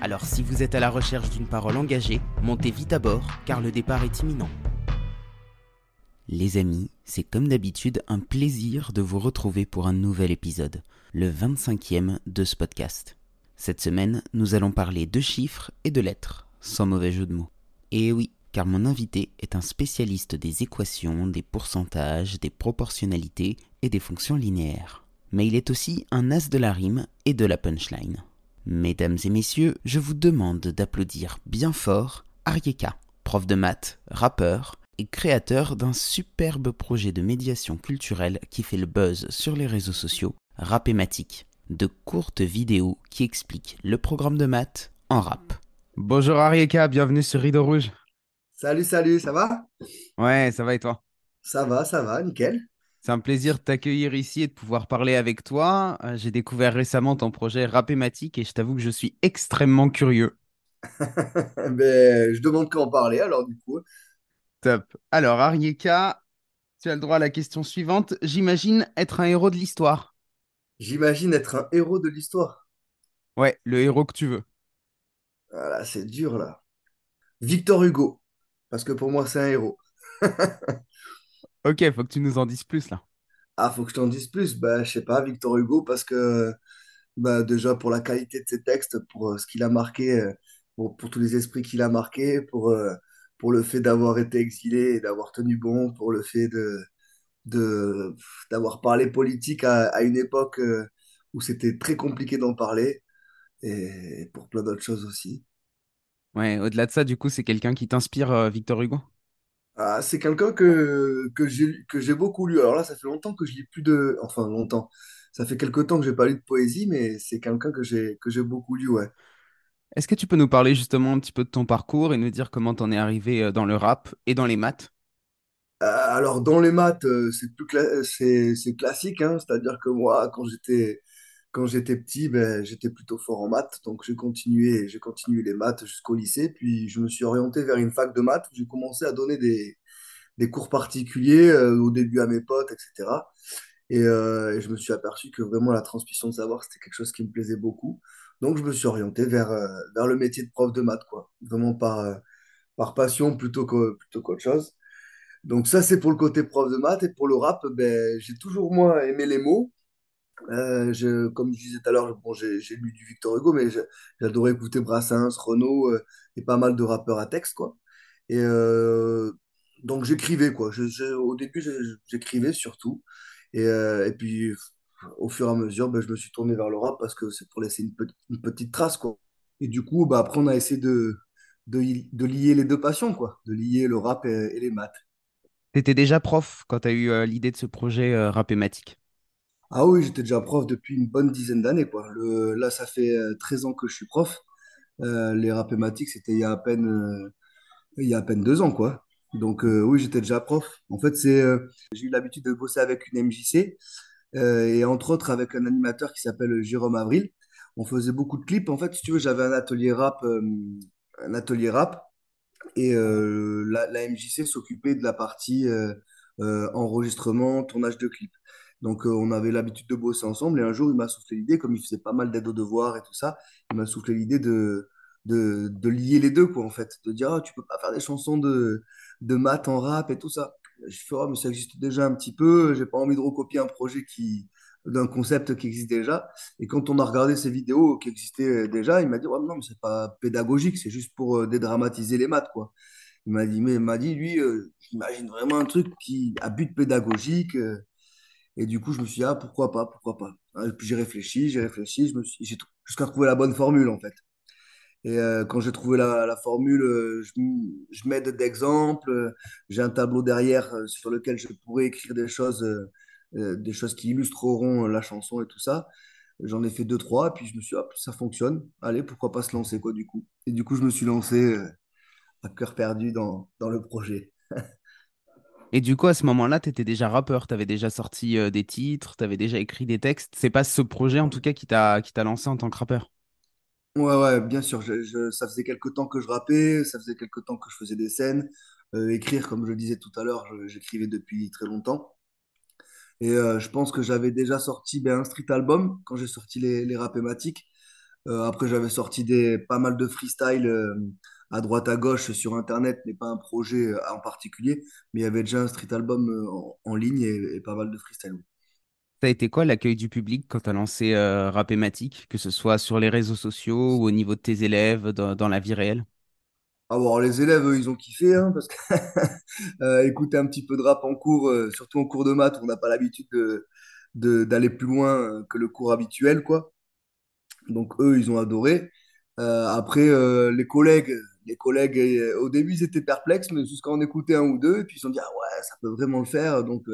Alors si vous êtes à la recherche d'une parole engagée, montez vite à bord car le départ est imminent. Les amis, c'est comme d'habitude un plaisir de vous retrouver pour un nouvel épisode, le 25e de ce podcast. Cette semaine, nous allons parler de chiffres et de lettres, sans mauvais jeu de mots. Et oui, car mon invité est un spécialiste des équations, des pourcentages, des proportionnalités et des fonctions linéaires mais il est aussi un as de la rime et de la punchline. Mesdames et messieurs, je vous demande d'applaudir bien fort Arieka, prof de maths, rappeur et créateur d'un superbe projet de médiation culturelle qui fait le buzz sur les réseaux sociaux, Rapématique, de courtes vidéos qui expliquent le programme de maths en rap. Bonjour Arieka, bienvenue sur Rideau Rouge. Salut, salut, ça va? Ouais, ça va et toi? Ça va, ça va, nickel. C'est un plaisir de t'accueillir ici et de pouvoir parler avec toi. Euh, j'ai découvert récemment ton projet Rapématique et je t'avoue que je suis extrêmement curieux. ben, je demande qu'en parler alors du coup. Top. Alors, Arieka, tu as le droit à la question suivante. J'imagine être un héros de l'histoire. J'imagine être un héros de l'histoire. Ouais, le héros que tu veux. Voilà, c'est dur là. Victor Hugo, parce que pour moi c'est un héros. Ok, faut que tu nous en dises plus là. Ah, faut que je t'en dise plus. Bah, je sais pas, Victor Hugo, parce que bah, déjà pour la qualité de ses textes, pour euh, ce qu'il a marqué, euh, pour, pour tous les esprits qu'il a marqués, pour, euh, pour le fait d'avoir été exilé et d'avoir tenu bon, pour le fait de, de, d'avoir parlé politique à, à une époque où c'était très compliqué d'en parler, et pour plein d'autres choses aussi. Ouais, au-delà de ça, du coup, c'est quelqu'un qui t'inspire, Victor Hugo? Ah, c'est quelqu'un que, que j'ai que j'ai beaucoup lu. Alors là, ça fait longtemps que je lis plus de... Enfin, longtemps. Ça fait quelque temps que j'ai pas lu de poésie, mais c'est quelqu'un que j'ai que j'ai beaucoup lu, ouais. Est-ce que tu peux nous parler justement un petit peu de ton parcours et nous dire comment t'en es arrivé euh, dans le rap et dans les maths? Euh, alors, dans les maths, euh, c'est plus cla- c'est c'est classique, hein. C'est-à-dire que moi, quand j'étais quand j'étais petit, ben, j'étais plutôt fort en maths. Donc, j'ai continué, j'ai continué les maths jusqu'au lycée. Puis, je me suis orienté vers une fac de maths j'ai commencé à donner des, des cours particuliers euh, au début à mes potes, etc. Et, euh, et je me suis aperçu que vraiment la transmission de savoir, c'était quelque chose qui me plaisait beaucoup. Donc, je me suis orienté vers, euh, vers le métier de prof de maths, quoi. Vraiment par, par passion plutôt que, plutôt qu'autre chose. Donc, ça, c'est pour le côté prof de maths. Et pour le rap, ben, j'ai toujours, moi, aimé les mots. Euh, je, comme je disais tout à l'heure, bon, j'ai lu du Victor Hugo, mais j'adorais écouter Brassens, Renaud euh, et pas mal de rappeurs à texte, quoi. Et euh, donc j'écrivais, au début, j'écrivais surtout. Et, euh, et puis, au fur et à mesure, ben, je me suis tourné vers le rap parce que c'est pour laisser une, petite trace, quoi. Et du coup, bah, après, on a essayé de, de, lier les deux passions, quoi. De lier le rap et, et les maths. T'étais déjà prof quand t'as eu euh, l'idée de ce projet euh, Rapématique. Ah oui, j'étais déjà prof depuis une bonne dizaine d'années, quoi. Là, ça fait euh, 13 ans que je suis prof. Euh, les rapématiques, c'était il y a à peine, euh, il y a à peine deux ans, quoi. Donc euh, oui, j'étais déjà prof. En fait, c'est, euh, j'ai eu l'habitude de bosser avec une MJC euh, et entre autres avec un animateur qui s'appelle Jérôme Avril. On faisait beaucoup de clips. En fait, si tu veux, j'avais un atelier rap, euh, un atelier rap et euh, la, MJC s'occupait de la partie euh, euh, enregistrement, tournage de clips. Donc, euh, on avait l'habitude de bosser ensemble. Et un jour, il m'a soufflé l'idée, comme il faisait pas mal d'aide aux devoirs et tout ça, il m'a soufflé l'idée de, de, lier les deux, quoi, en fait. De dire, ah, tu peux pas faire des chansons de, de maths en rap et tout ça. Je fais, oh, mais ça existe déjà un petit peu. J'ai pas envie de recopier un projet qui, d'un concept qui existe déjà. Et quand on a regardé ces vidéos qui existaient déjà, il m'a dit, ouais, non, mais c'est pas pédagogique, c'est juste pour euh, dédramatiser les maths, quoi. Il m'a dit, mais il m'a dit, lui, euh, j'imagine vraiment un truc qui a but pédagogique. Et du coup, je me suis dit, ah, pourquoi pas, pourquoi pas. Hein, Et puis j'ai réfléchi, j'ai réfléchi, je suis, jusqu'à trouver la bonne formule, en fait. Et euh, quand j'ai trouvé la, la formule, euh, je, je m'aide d'exemples, euh, j'ai un tableau derrière sur lequel je pourrais écrire des choses, des choses qui illustreront la chanson et tout ça. J'en ai fait deux, trois, puis je me suis dit, hop, ça fonctionne. Allez, pourquoi pas se lancer, quoi, du coup. Et du coup, je me suis lancé à cœur perdu dans, dans le projet. Et du coup, à ce moment-là, tu étais déjà rappeur, tu avais déjà sorti euh, des titres, tu avais déjà écrit des textes. C'est pas ce projet, en tout cas, qui t'a lancé en tant que rappeur? Ouais, ouais, bien sûr. Ça faisait quelque temps que je rappais, ça faisait quelque temps que je faisais des scènes. Euh, écrire, comme je disais tout à l'heure, j'écrivais depuis très longtemps. Et euh, je pense que j'avais déjà sorti ben, un street album quand j'ai sorti les, les Rapématiques. Euh, après, j'avais sorti des, pas mal de freestyle euh, à droite à gauche sur Internet, mais pas un projet euh, en particulier. Mais il y avait déjà un street album en, en ligne et, et pas mal de freestyle. Ça a été quoi l'accueil du public quand tu as lancé euh, Rapématique, que ce soit sur les réseaux sociaux ou au niveau de tes élèves, dans, dans la vie réelle? Ah bon, alors, les élèves, eux, ils ont kiffé, hein, parce que euh, écouter un petit peu de rap en cours, euh, surtout en cours de maths, on n'a pas l'habitude de, de- d'aller plus loin que le cours habituel, quoi. Donc eux, ils ont adoré. Euh, après, euh, les collègues, les collègues, euh, au début, ils étaient perplexes, mais jusqu'à en écouter un ou deux, et puis ils se sont dit, ah ouais, ça peut vraiment le faire. Donc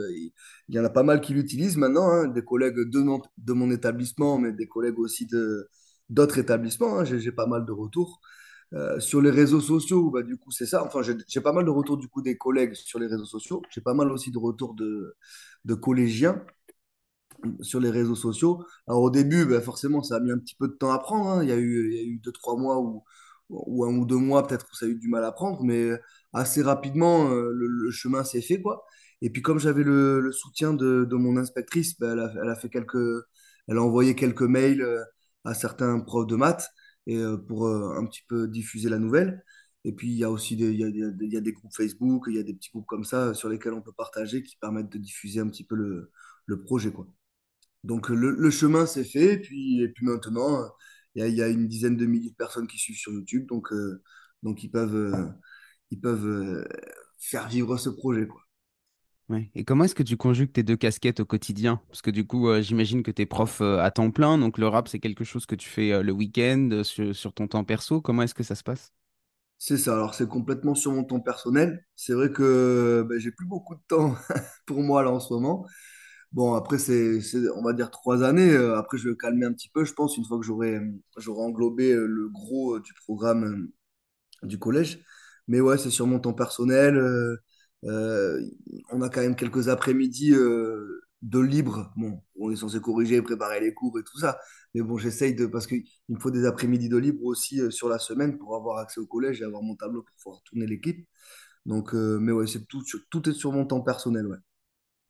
il y en a pas mal qui l'utilisent maintenant, hein, des collègues de mon, de mon établissement, mais des collègues aussi de d'autres établissements. hein. J'ai pas mal de retours. Sur les réseaux sociaux, bah, du coup, c'est ça. Enfin, j'ai j'ai pas mal de retours du coup des collègues sur les réseaux sociaux. J'ai pas mal aussi de retours de, de collégiens sur les réseaux sociaux. Alors au début, ben, forcément, ça a mis un petit peu de temps à prendre. hein. Il y a eu, il y a eu deux, trois mois ou, ou un ou deux mois peut-être où ça a eu du mal à prendre, mais assez rapidement, euh, le, chemin s'est fait, quoi. Et puis comme j'avais le, soutien de, de mon inspectrice, ben, elle a, elle a fait quelques, elle a envoyé quelques mails euh, à certains profs de maths et, euh, pour un petit peu diffuser la nouvelle. Et puis il y a aussi des, il y a, il y a des groupes Facebook, il y a des petits groupes comme ça sur lesquels on peut partager qui permettent de diffuser un petit peu le, le projet, quoi. Donc le, le chemin s'est fait, et puis, et puis maintenant, euh, il y a, il y a une dizaine de milliers de personnes qui suivent sur YouTube, donc, euh, donc ils peuvent, euh, ils peuvent euh, faire vivre ce projet, quoi. Ouais. Et comment est-ce que tu conjugues tes deux casquettes au quotidien? Parce que du coup, euh, j'imagine que tu es prof euh, à temps plein, donc le rap, c'est quelque chose que tu fais euh, le week-end, euh, sur, sur ton temps perso. Comment est-ce que ça se passe? C'est ça, alors c'est complètement sur mon temps personnel. C'est vrai que ben, j'ai plus beaucoup de temps pour moi là en ce moment. Bon, après, c'est, on va dire trois années. Euh, Après, je vais calmer un petit peu, je pense, une fois que j'aurai j'aurai englobé euh, le gros euh, du programme euh, du collège. Mais ouais, c'est sur mon temps personnel. euh, euh, on a quand même quelques après-midi euh, de libre. Bon, on est censé corriger, préparer les cours et tout ça. Mais bon, j'essaye de... Parce qu'il me faut des après-midi de libre aussi euh, sur la semaine pour avoir accès au collège et avoir mon tableau pour pouvoir tourner l'équipe. Donc, euh, mais ouais, c'est tout, tout est sur mon temps personnel, ouais.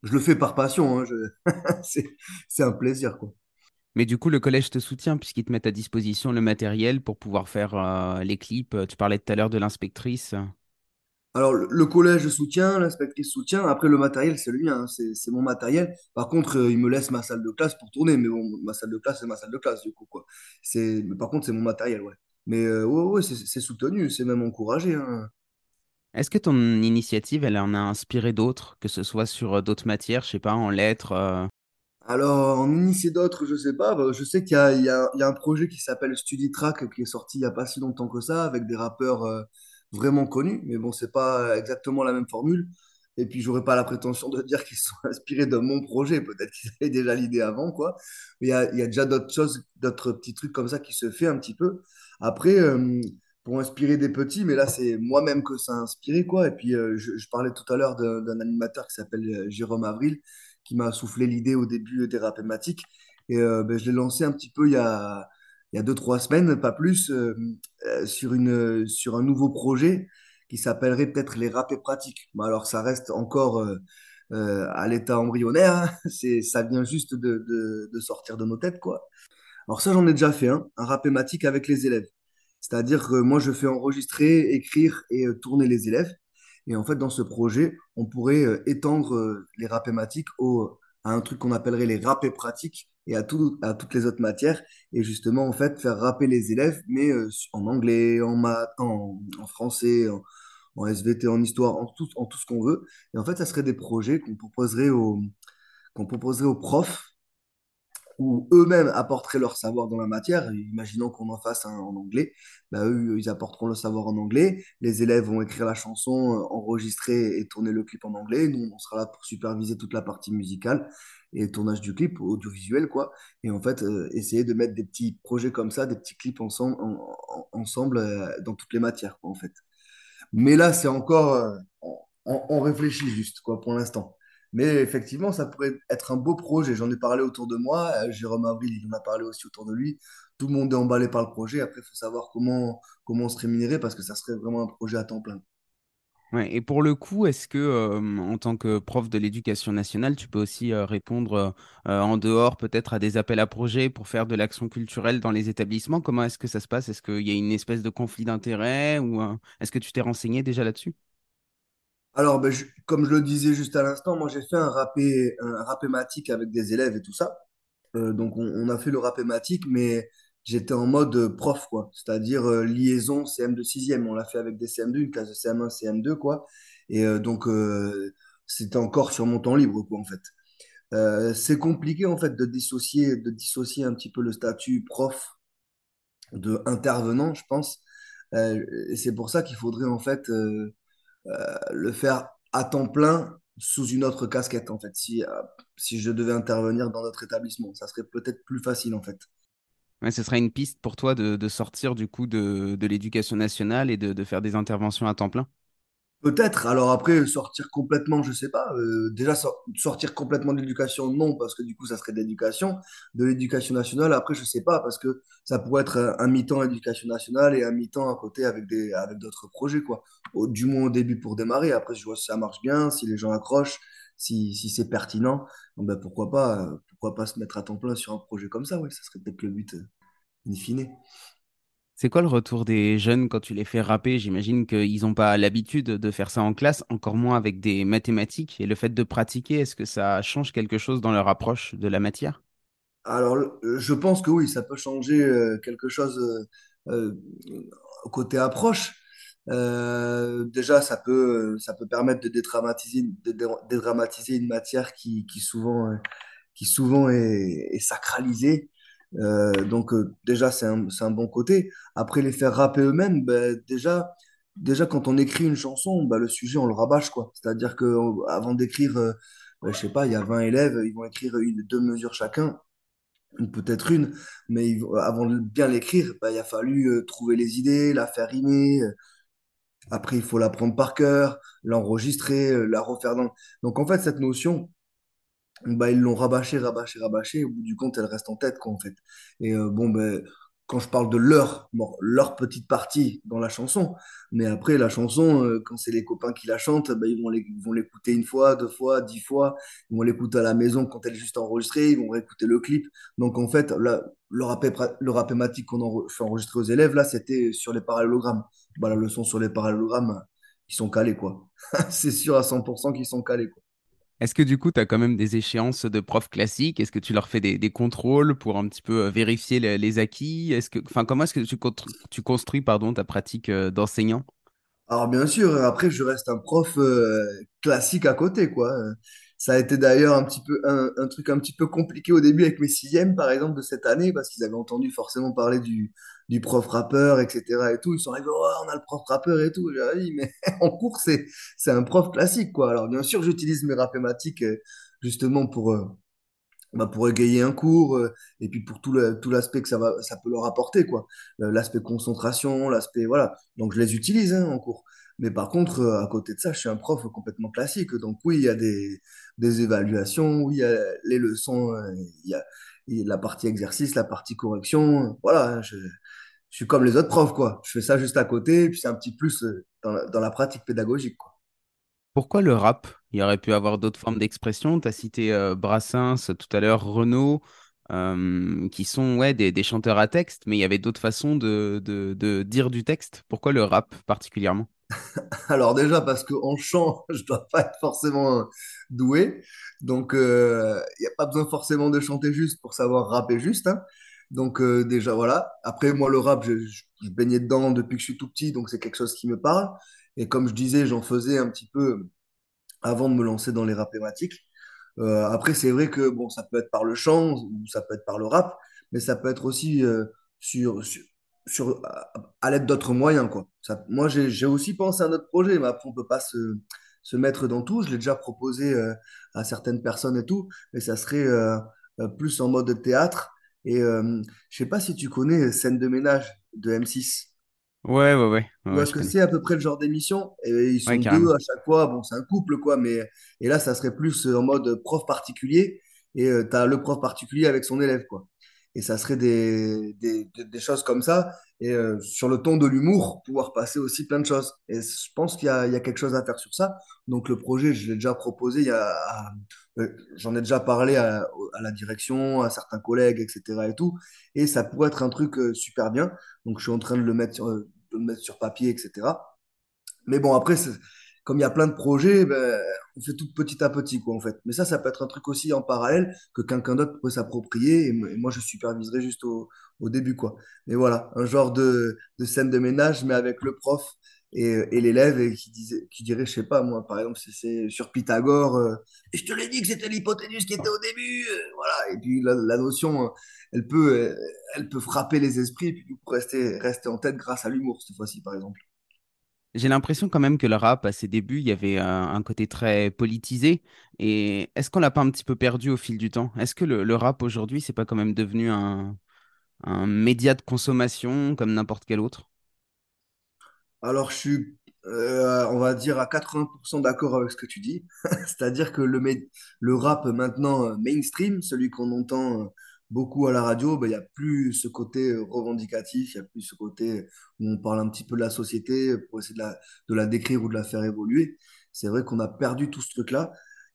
Je le fais par passion, hein, je- c'est, un plaisir, quoi. Mais du coup, le collège te soutient puisqu'ils te mettent à disposition le matériel pour pouvoir faire euh, les clips. Euh, Tu parlais tout à l'heure de l'inspectrice. Alors, le le collège soutient, l'inspectrice soutient. Après, le matériel, c'est le mien, hein, c'est mon matériel. Par contre, euh, il me laisse ma salle de classe pour tourner. Mais bon, ma salle de classe, c'est ma salle de classe, du coup, quoi. Par contre, c'est mon matériel, ouais. Mais euh, ouais, c'est soutenu, c'est même encouragé. hein. Est-ce que ton initiative, elle en a inspiré d'autres, que ce soit sur euh, d'autres matières, je sais pas, en lettres euh, Alors, en initier d'autres, je sais pas. Bah, Je sais qu'il y y y a un projet qui s'appelle StudyTrack qui est sorti il n'y a pas si longtemps que ça, avec des rappeurs euh, vraiment connus. Mais bon, c'est pas exactement la même formule. Et puis, j'aurais pas la prétention de dire qu'ils sont inspirés de mon projet. Peut-être qu'ils avaient déjà l'idée avant, quoi. Mais il y y a déjà d'autres choses, d'autres petits trucs comme ça qui se fait un petit peu. Après, pour inspirer des petits, mais là, c'est moi-même que ça a inspiré, quoi. Et puis, euh, je, parlais tout à l'heure d'un animateur qui s'appelle euh, Jérôme Avril qui m'a soufflé l'idée au début des Rapématiques. Et euh, ben, je l'ai lancé un petit peu il y a, il y a deux, trois semaines, pas plus, euh, euh, sur une, sur un nouveau projet qui s'appellerait peut-être les Rapés Pratiques. Bon, alors, ça reste encore euh, euh, à l'état embryonnaire. hein. C'est, ça vient juste de, de, de sortir de nos têtes, quoi. Alors ça, j'en ai déjà fait, hein, un rapématique avec les élèves. C'est-à-dire que moi, je fais enregistrer, écrire et euh, tourner les élèves. Et en fait, dans ce projet, on pourrait euh, étendre euh, les rapématiques au, à un truc qu'on appellerait les rapés pratiques et à, tout, à toutes les autres matières. Et justement, en fait, faire rapper les élèves, mais en anglais, en maths, en, français, en, SVT, en histoire, en tout, en tout ce qu'on veut. Et en fait, ça serait des projets qu'on proposerait qu'on proposerait aux profs où eux-mêmes apporteraient leur savoir dans la matière. Imaginons qu'on en fasse un en anglais, bah, eux, ils apporteront le savoir en anglais. Les élèves vont écrire la chanson, euh, enregistrer et tourner le clip en anglais. Nous, on sera là pour superviser toute la partie musicale et tournage du clip, audiovisuel, quoi. Et en fait, euh, essayer de mettre des petits projets comme ça, des petits clips ensemble, en- en- ensemble euh, dans toutes les matières, en fait. Mais là, c'est encore, euh, on réfléchit juste, quoi, pour l'instant. Mais effectivement, ça pourrait être un beau projet. J'en ai parlé autour de moi. euh, Jérôme Avril, il en a parlé aussi autour de lui. Tout le monde est emballé par le projet. Après, il faut savoir comment, comment se rémunérer parce que ça serait vraiment un projet à temps plein. Ouais, et pour le coup, est-ce que euh, en tant que prof de l'éducation nationale, tu peux aussi euh, répondre en dehors peut-être à des appels à projets pour faire de l'action culturelle dans les établissements? Comment est-ce que ça se passe? Est-ce qu'il y a une espèce de conflit d'intérêts ou est-ce que tu t'es renseigné déjà là-dessus? Alors, ben, comme je le disais juste à l'instant, moi j'ai fait un rappé, un avec des élèves et tout ça. Euh, donc on, a fait le rappématique, mais j'étais en mode euh, prof, quoi. C'est-à-dire euh, liaison CM2 6e. On l'a fait avec des CM2, une classe de CM1, CM2, quoi. Et donc c'était encore sur mon temps libre, quoi, en fait. C'est compliqué, en fait, de dissocier, de dissocier un petit peu le statut prof de intervenant, je pense. Et c'est pour ça qu'il faudrait, en fait, le faire à temps plein sous une autre casquette, en fait, si, euh, si je devais intervenir dans notre établissement. Ça serait peut-être plus facile, en fait. Ouais, ce serait une piste pour toi de, de sortir du coup de, de l'éducation nationale et de, de faire des interventions à temps plein? Peut-être. Alors après, sortir complètement, je sais pas. Euh, déjà, sor- sortir complètement de l'éducation, non, parce que du coup, ça serait de l'éducation. De l'éducation nationale, après, je sais pas, parce que ça pourrait être un, mi-temps éducation nationale et un mi-temps à côté avec des, avec d'autres projets, quoi. Du moins au début pour démarrer. Après, je vois si ça marche bien, si les gens accrochent, si, si c'est pertinent. Ben, pourquoi pas, euh, pourquoi pas se mettre à temps plein sur un projet comme ça, oui, ça serait peut-être le but, euh, in fine. C'est quoi le retour des jeunes quand tu les fais rapper? J'imagine qu'ils n'ont pas l'habitude de faire ça en classe, encore moins avec des mathématiques. Et le fait de pratiquer, est-ce que ça change quelque chose dans leur approche de la matière? Alors, je pense que oui, ça peut changer euh, quelque chose euh, euh, côté approche. Déjà, ça peut, ça permettre de dédramatiser, une matière qui, souvent, qui est sacralisée. Euh, donc, euh, déjà, c'est un, un bon côté. Après, les faire rapper eux-mêmes, ben, déjà, déjà, quand on écrit une chanson, ben, le sujet, on le rabâche. C'est-à-dire que euh, d'écrire, euh, ben, je sais pas, il y a 20 élèves, ils vont écrire une, deux mesures chacun peut-être une, mais avant de bien l'écrire, bah, il a fallu trouver les idées, la faire rimer. Après, il faut l'apprendre par cœur, l'enregistrer, la refaire dans... Donc, en fait, cette notion, bah, ils l'ont rabâché, rabâché, rabâché. Au bout du compte, elle reste en tête, quoi, en fait. Et euh, bon, ben, quand je parle de leur, bon, leur petite partie dans la chanson, mais après, la chanson, euh, quand c'est les copains qui la chantent, ben, ils vont l'écouter une fois, deux fois, dix fois. Ils vont l'écouter à la maison quand elle est juste enregistrée. Ils vont réécouter le clip. Donc, en fait, là, le pra- le rappématique qu'on enre- fait enregistrer aux élèves, là, c'était sur les parallélogrammes. Bah, la leçon sur les parallélogrammes, ils sont calés, quoi. C'est sûr à 100% qu'ils sont calés, quoi. Est-ce que du coup, tu as quand même des échéances de profs classiques? Est-ce que tu leur fais des, contrôles pour un petit peu euh, vérifier les, acquis? Est-ce que, comment est-ce que tu construis pardon, ta pratique euh, d'enseignant? Alors bien sûr, après je reste un prof euh, classique à côté, quoi. Ça a été d'ailleurs un petit peu un, truc un petit peu compliqué au début avec mes sixièmes, par exemple, de cette année, parce qu'ils avaient entendu forcément parler du, du prof rappeur, etc. et tout. Ils sont arrivés, oh, on a le prof rappeur et tout. J'ai Ah oui, mais en cours, c'est, c'est un prof classique, quoi. Alors bien sûr, j'utilise mes rapématiques euh, justement pour, euh, bah, pour égayer un cours euh, et puis pour tout le, tout l'aspect que ça va, ça peut leur apporter, quoi. L'aspect concentration, l'aspect, voilà. Donc, je les utilise hein, en cours. Mais par contre, euh, à côté de ça, je suis un prof complètement classique. Donc, oui, il y a des, évaluations, oui, il y a les leçons, euh, il y a, la partie exercice, la partie correction. Voilà, je, suis comme les autres profs, quoi. Je fais ça juste à côté, et puis c'est un petit plus euh, dans la, pratique pédagogique, quoi. Pourquoi le rap? Il y aurait pu avoir d'autres formes d'expression. Tu as cité Brassens tout à l'heure, Renaud, qui sont ouais, des, chanteurs à texte, mais il y avait d'autres façons de dire du texte. Pourquoi le rap particulièrement? Alors déjà parce qu'en chant, je dois pas être forcément euh, doué. Donc il n'y a pas besoin forcément de chanter juste pour savoir rapper juste. hein. Donc euh, déjà voilà. Après moi le rap, je, baignais dedans depuis que je suis tout petit, donc c'est quelque chose qui me parle. Et comme je disais, j'en faisais un petit peu avant de me lancer dans les rap thématiques. Euh, après, c'est vrai que bon, ça peut être par le chant ou ça peut être par le rap, mais ça peut être aussi euh, sur, sur, sur- à, à l'aide d'autres moyens, quoi. Ça, moi, j'ai, aussi pensé à notre projet, mais après, on peut pas se, se mettre dans tout. Je l'ai déjà proposé euh, à certaines personnes et tout, mais ça serait euh, euh, plus en mode théâtre. Et euh, je sais pas si tu connais Scène de ménage de M6. Ouais, ouais, ouais, Tu ouais, vois ouais, ce je que c'est à peu près le genre d'émission? Et ils sont Ouais, deux à chaque fois. Bon, c'est un couple, quoi, mais et là, ça serait plus en mode prof particulier. Et tu as le prof particulier avec son élève, quoi. Et ça serait des, des, des- choses comme ça. Et euh, sur le ton de l'humour, pouvoir passer aussi plein de choses. Et je pense qu'il y y a quelque chose à faire sur ça. Donc, le projet, je l'ai déjà proposé. Euh, j'en ai déjà parlé à, la direction, à certains collègues, etc. et tout. Et ça pourrait être un truc euh, super bien. Donc, je suis en train de le mettre sur, de le mettre sur papier, etc. Mais bon, après, comme il y a plein de projets, ben, on fait tout petit à petit, quoi, en fait. Mais ça, ça peut être un truc aussi en parallèle que quelqu'un d'autre pourrait s'approprier. Et, moi, je superviserai juste au, au début, quoi. Mais voilà, un genre de, de scène de ménage, mais avec le prof et, et l'élève et qui, disait, qui dirait, je sais pas, moi, par exemple, c'est sur Pythagore, euh, Et je te l'ai dit que c'était l'hypoténuse qui était au début, euh, voilà. Et puis la, la notion, euh, elle peut, elle peut frapper les esprits et puis rester, rester en tête grâce à l'humour, cette fois-ci, par exemple. J'ai l'impression quand même que le rap, à ses débuts, il y avait un, côté très politisé. Et est-ce qu'on l'a pas un petit peu perdu au fil du temps? Est-ce que le, rap aujourd'hui, c'est pas quand même devenu un, média de consommation comme n'importe quel autre? Alors, je suis, euh, on va dire, à 80% d'accord avec ce que tu dis. C'est-à-dire que le, le rap maintenant euh, mainstream, celui qu'on entend euh, beaucoup à la radio, ben, il n'y a plus ce côté euh, revendicatif, il n'y a plus ce côté où on parle un petit peu de la société pour essayer de la, de la décrire ou de la faire évoluer. C'est vrai qu'on a perdu tout ce truc-là.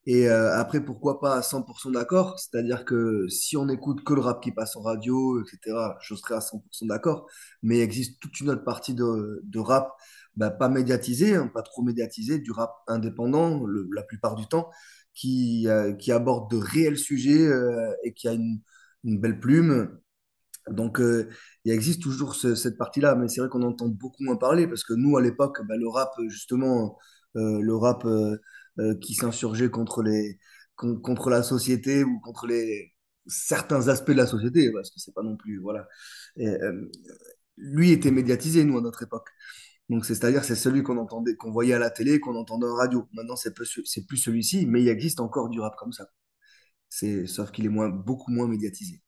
Et euh, après, pourquoi pas à 100% d'accord? C'est-à-dire que si on écoute que le rap qui passe en radio, etc., je serais à 100% d'accord. Mais il existe toute une autre partie de, de rap bah, pas médiatisé, hein, pas trop médiatisé, du rap indépendant la plupart du temps, qui, euh, qui aborde de réels sujets euh, et qui a une, une belle plume. Donc, euh, il existe toujours ce- cette partie-là, mais c'est vrai qu'on entend beaucoup moins parler parce que nous, à l'époque, bah, le rap, justement, euh, le rap euh, qui s'insurgeait contre les, con- contre la société ou contre les certains aspects de la société, parce que c'est pas non plus, voilà. Lui était médiatisé, nous, à notre époque. Donc, c'est- c'est-à-dire, c'est celui qu'on entendait, qu'on voyait à la télé, qu'on entendait en radio. Maintenant, c'est c'est plus celui-ci, mais il existe encore du rap comme ça. C'est, sauf qu'il est moins, beaucoup moins médiatisé.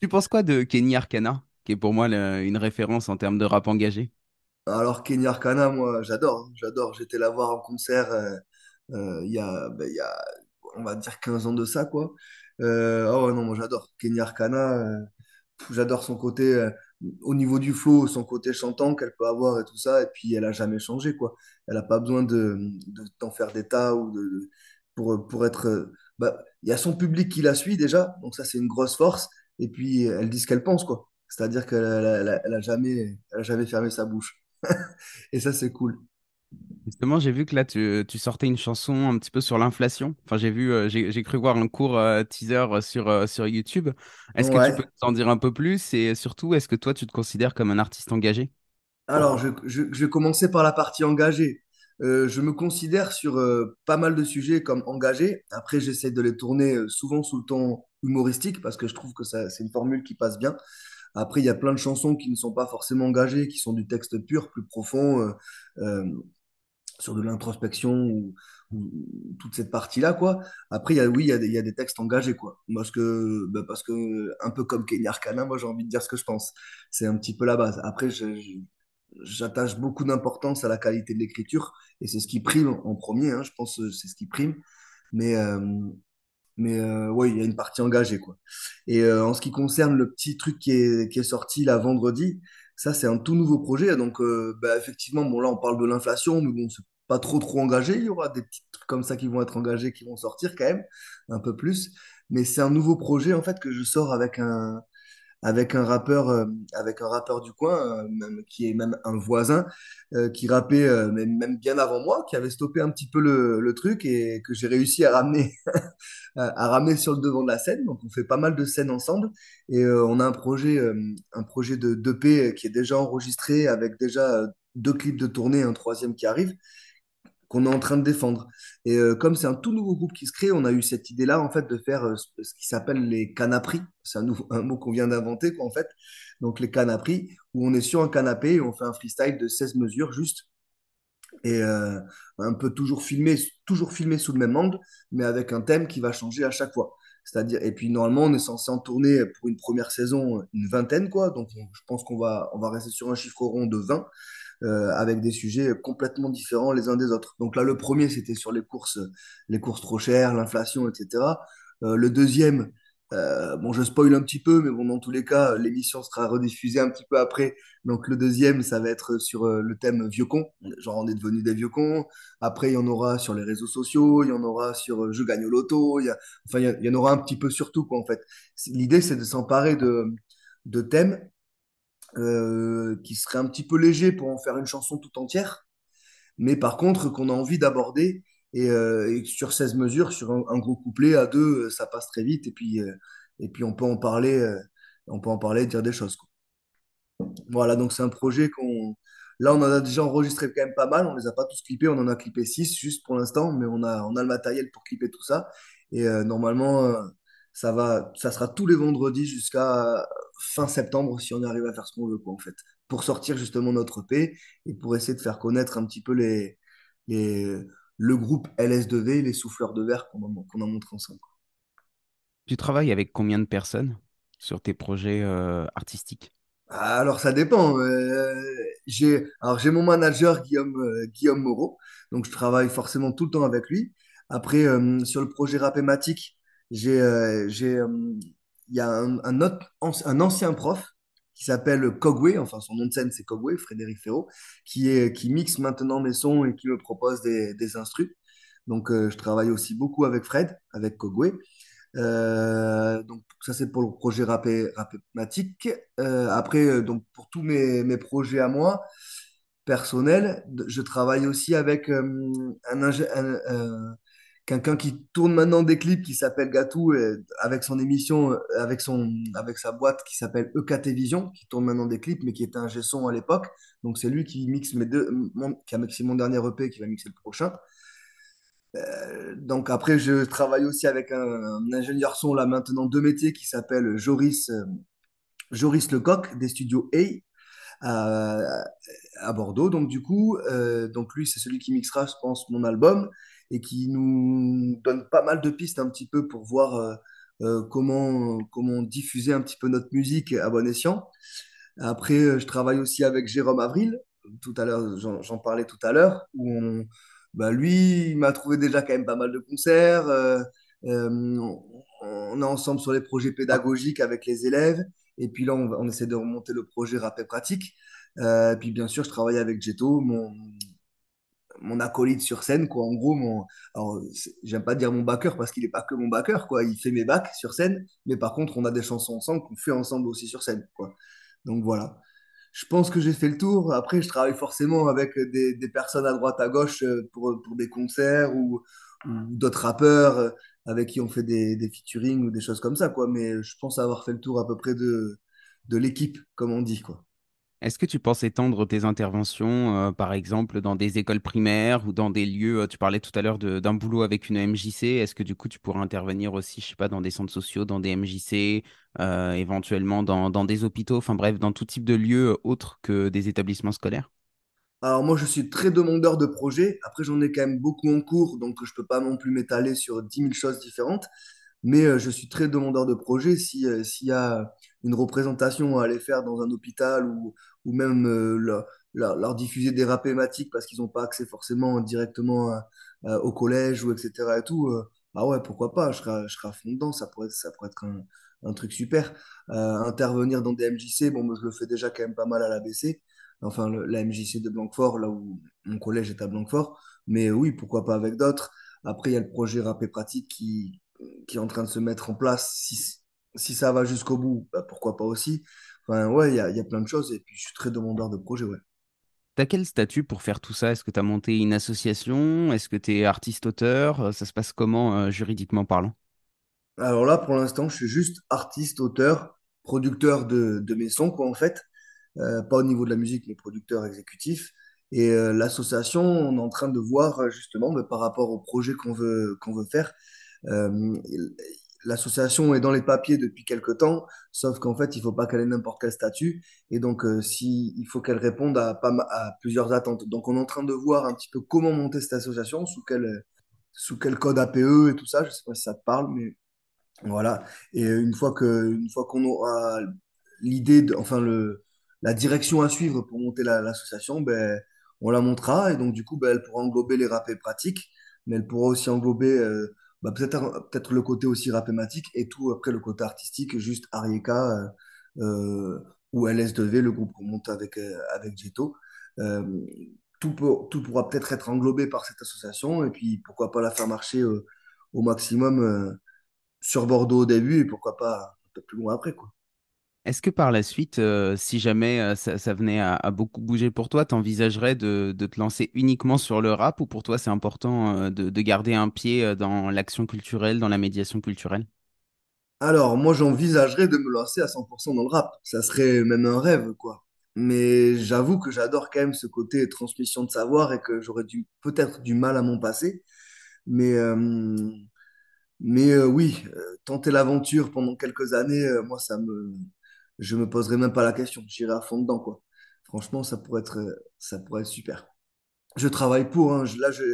Tu penses quoi de Kenny Arcana, qui est pour moi le- une référence en termes de rap engagé? Alors, Kenny Arcana, moi, j'adore. hein. J'adore. J'étais la voir en concert euh, euh, il y a, ben, il y a, on va dire, 15 ans de ça, quoi. Euh, oh non, moi, j'adore. Kenny Arcana, j'adore son côté, au niveau du flow, son côté chantant qu'elle peut avoir et tout ça. Et puis, elle a jamais changé, quoi. Elle n'a pas besoin de, de- d'en faire des tas ou de, de- pour, pour être. Bah, il y a son public qui la suit déjà, donc ça, c'est une grosse force. Et puis, elle dit ce qu'elle pense, quoi. C'est-à-dire qu'elle elle a, elle a- elle a jamais, elle a jamais fermé sa bouche. Et ça, c'est cool. Justement, j'ai vu que là, tu, tu sortais une chanson un petit peu sur l'inflation. Enfin, j'ai vu, euh, j'ai, cru voir un court euh, teaser sur, euh, sur YouTube. Est-ce que tu peux Ouais. nous en dire un peu plus? Et surtout, est-ce que toi, tu te considères comme un artiste engagé? Alors, je, je- je vais commencer par la partie engagée. Euh, je me considère sur euh, pas mal de sujets comme engagé. Après, j'essaie de les tourner euh, souvent sous le ton humoristique parce que je trouve que c'est une formule qui passe bien. Après, il y a plein de chansons qui ne sont pas forcément engagées, qui sont du texte pur, plus profond, sur de l'introspection ou, ou toute cette partie-là, quoi. Après, y a, oui, il y a des, textes engagés, quoi. Parce que, bah, parce que, un peu comme Kenny Arcana, moi, j'ai envie de dire ce que je pense. C'est un petit peu la base. Après, je- j'attache beaucoup d'importance à la qualité de l'écriture et c'est ce qui prime en premier, hein, je pense que c'est ce qui prime. Mais, euh, mais euh, ouais, il y a une partie engagée, quoi. Et euh, en ce qui concerne le petit truc qui est, qui est sorti là vendredi, ça, c'est un tout nouveau projet. Donc, euh, bah, effectivement, bon, là, on parle de l'inflation, mais bon, c'est pas trop, trop engagé. Il y aura des petits trucs comme ça qui vont être engagés, qui vont sortir quand même, un peu plus. Mais c'est un nouveau projet, en fait, que je sors avec un, avec un rappeur, euh, avec un rappeur du coin, euh, qui est même un voisin, euh, qui rappait même, bien avant moi, qui avait stoppé un petit peu le, truc et que j'ai réussi à ramener, à, ramener sur le devant de la scène. Donc on fait pas mal de scènes ensemble et on a un projet, un projet de d'EP qui est déjà enregistré avec déjà deux clips de tournée, un troisième qui arrive qu'on est en train de défendre. Et euh, comme c'est un tout nouveau groupe qui se crée, on a eu cette idée-là, en fait, de faire euh, ce qui s'appelle les canapris. C'est un, mot qu'on vient d'inventer, en fait. Donc, les canapris, où on est sur un canapé et on fait un freestyle de 16 mesures, juste. Et euh, un peu toujours filmé, toujours filmé sous le même angle, mais avec un thème qui va changer à chaque fois. C'est-à-dire, et puis normalement, on est censé en tourner pour une première saison une vingtaine, quoi. Donc, je pense qu'on va, on va rester sur un chiffre rond de 20, euh, avec des sujets complètement différents les uns des autres. Donc là, le premier, c'était sur les courses, les courses trop chères, l'inflation, etc. Euh, le deuxième, euh, bon, je spoil un petit peu, mais bon, dans tous les cas, l'émission sera rediffusée un petit peu après. Donc, le deuxième, ça va être sur le thème vieux con. Genre, on est devenu des vieux cons. Après, il y en aura sur les réseaux sociaux, il y en aura sur Je gagne au loto. Y. Enfin, il y, en aura un petit peu sur tout, quoi, en fait. L'idée, c'est de s'emparer de, de thèmes qui seraient un petit peu légers pour en faire une chanson tout entière. Mais par contre, qu'on a envie d'aborder euh, et, sur 16 mesures, sur un, gros couplet à deux, euh, ça passe très vite. Et puis, euh, et puis on peut en parler, on peut en parler, dire des choses. Voilà, donc c'est un projet qu'on. Là, on en a déjà enregistré quand même pas mal. On les a pas tous clippés. On en a clippé 6 juste pour l'instant, mais on a, on a le matériel pour clipper tout ça. Et normalement, ça va, ça sera tous les vendredis jusqu'à fin septembre si on arrive à faire ce qu'on veut, quoi, en fait. Pour sortir justement notre EP et pour essayer de faire connaître un petit peu les, les, le groupe LS2V, les souffleurs de verre qu'on a, montré ensemble. Tu travailles avec combien de personnes sur tes projets euh, artistiques? Alors ça dépend. Euh, j'ai alors j'ai mon manager Guillaume euh, Guillaume Moreau, donc je travaille forcément tout le temps avec lui. Après sur le projet Rapématique, j'ai j'ai il y a un, autre, un ancien prof qui s'appelle Cogway, enfin son nom de scène c'est Cogway, Frédéric Ferraud, qui, est, qui mixe maintenant mes sons et qui me propose des, des instrus. Donc euh, je travaille aussi beaucoup avec Fred, avec Cogway. Euh, donc ça c'est pour le projet Rapé, Rapématique. Euh, après, donc pour tous mes, mes, projets à moi, personnels, je travaille aussi avec un, un, quelqu'un qui tourne maintenant des clips qui s'appelle Gatou avec son émission euh, avec son avec sa boîte qui s'appelle EKT Vision qui tourne maintenant des clips mais qui était un G-son à l'époque. Donc c'est lui qui mixe mes deux qui a mixé mon dernier EP qui va mixer le prochain. Euh, donc après je travaille aussi avec un, ingénieur son là maintenant deux métiers qui s'appelle Joris euh, Joris Lecoq des studios A à, Bordeaux. Donc du coup donc lui c'est celui qui mixera je pense mon album et qui nous donne pas mal de pistes un petit peu pour voir euh, euh, comment, comment diffuser un petit peu notre musique à bon escient. Après, euh, je travaille aussi avec Jérôme Avril, tout à l'heure, j'en parlais tout à l'heure, où bah, lui, il m'a trouvé déjà quand même pas mal de concerts. on, est ensemble sur les projets pédagogiques avec les élèves. Et puis là, on, essaie de remonter le projet Rap Pratique. et puis bien sûr, je travaille avec Jeto, mon, mon acolyte sur scène, quoi. En gros, mon, alors, j'aime pas dire mon backer parce qu'il est pas que mon backer, quoi. Il fait mes bacs sur scène, mais par contre, on a des chansons ensemble qu'on fait ensemble aussi sur scène, quoi. Donc voilà. Je pense que j'ai fait le tour. Après, je travaille forcément avec des, des personnes à droite, à gauche euh, pour, pour des concerts ou, d'autres rappeurs euh, avec qui on fait des, des featuring ou des choses comme ça, quoi. Mais je pense avoir fait le tour à peu près de, de l'équipe, comme on dit, quoi. Est-ce que tu penses étendre tes interventions, euh, par exemple, dans des écoles primaires ou dans des lieux, euh, tu parlais tout à l'heure d'un boulot avec une MJC, est-ce que du coup tu pourrais intervenir aussi, je sais pas, dans des centres sociaux, dans des MJC, euh, éventuellement dans, dans, des hôpitaux, enfin bref, dans tout type de lieux autres que des établissements scolaires? Alors moi, je suis très demandeur de projets. Après, j'en ai quand même beaucoup en cours, donc je ne peux pas non plus m'étaler sur 10 000 choses différentes. Mais je suis très demandeur de projets. S'il y a une représentation à aller faire dans un hôpital ou, ou même euh, leur, diffuser des rap thématiques parce qu'ils n'ont pas accès forcément directement au collège ou etc. Et tout, euh, ah ouais, pourquoi pas, je serai, je serai à fond dedans, ça pourrait, ça pourrait être un, truc super. Euh, intervenir dans des MJC, bon, je le fais déjà quand même pas mal à l'ABC, enfin la MJC de Blanquefort, là où mon collège est à Blanquefort, mais oui, pourquoi pas avec d'autres. Après, il y a le projet Rap et Pratique qui, qui est en train de se mettre en place. Si ça va jusqu'au bout, bah, pourquoi pas aussi. Enfin, ouais, il y a, y a, plein de choses et puis je suis très demandeur de projets, ouais. T'as quel statut pour faire tout ça? Est-ce que tu as monté une association? Est-ce que tu es artiste-auteur Ça se passe comment euh, juridiquement parlant? Alors là, pour l'instant, je suis juste artiste, auteur, producteur de, de mes sons, quoi, en fait. Euh, pas au niveau de la musique, mais producteur exécutif. Et euh, l'association, on est en train de voir justement mais par rapport au projet qu'on veut, qu'on veut faire l'association est dans les papiers depuis quelque temps, sauf qu'en fait, il ne faut pas qu'elle ait n'importe quel statut. Et donc, euh, il faut qu'elle réponde à, plusieurs attentes. Donc, on est en train de voir un petit peu comment monter cette association, sous quel, code APE et tout ça. Je ne sais pas si ça te parle, mais Voilà. Et une fois qu'on aura l'idée, enfin la direction à suivre pour monter la- l'association, ben, on la montera. Et donc, du coup, ben, elle pourra englober les rappels pratiques, mais elle pourra aussi englober euh, bah, peut-être, peut-être le côté aussi rappématique et tout après le côté artistique, juste Arieka euh, euh, ou LS2V, le groupe qu'on monte avec, euh, avec Jeto. Euh, tout, pour- tout pourra peut-être être englobé par cette association et puis pourquoi pas la faire marcher au maximum. sur Bordeaux au début et pourquoi pas un peu plus loin après, quoi. Est-ce que par la suite, euh, si jamais euh, ça, venait à, beaucoup bouger pour toi, t'envisagerais de, de te lancer uniquement sur le rap ou pour toi c'est important euh, de, de garder un pied dans l'action culturelle, dans la médiation culturelle? Alors, moi, j'envisagerais de me lancer à 100% dans le rap. Ça serait même un rêve, quoi. Mais j'avoue que j'adore quand même ce côté transmission de savoir et que j'aurais peut-être du mal à m'en passer. Mais, mais oui, tenter l'aventure pendant quelques années, moi, ça me, je me poserais même pas la question. J'irais à fond dedans, quoi. Franchement, ça pourrait être, ça pourrait être super. Je travaille pour, hein. Là, je,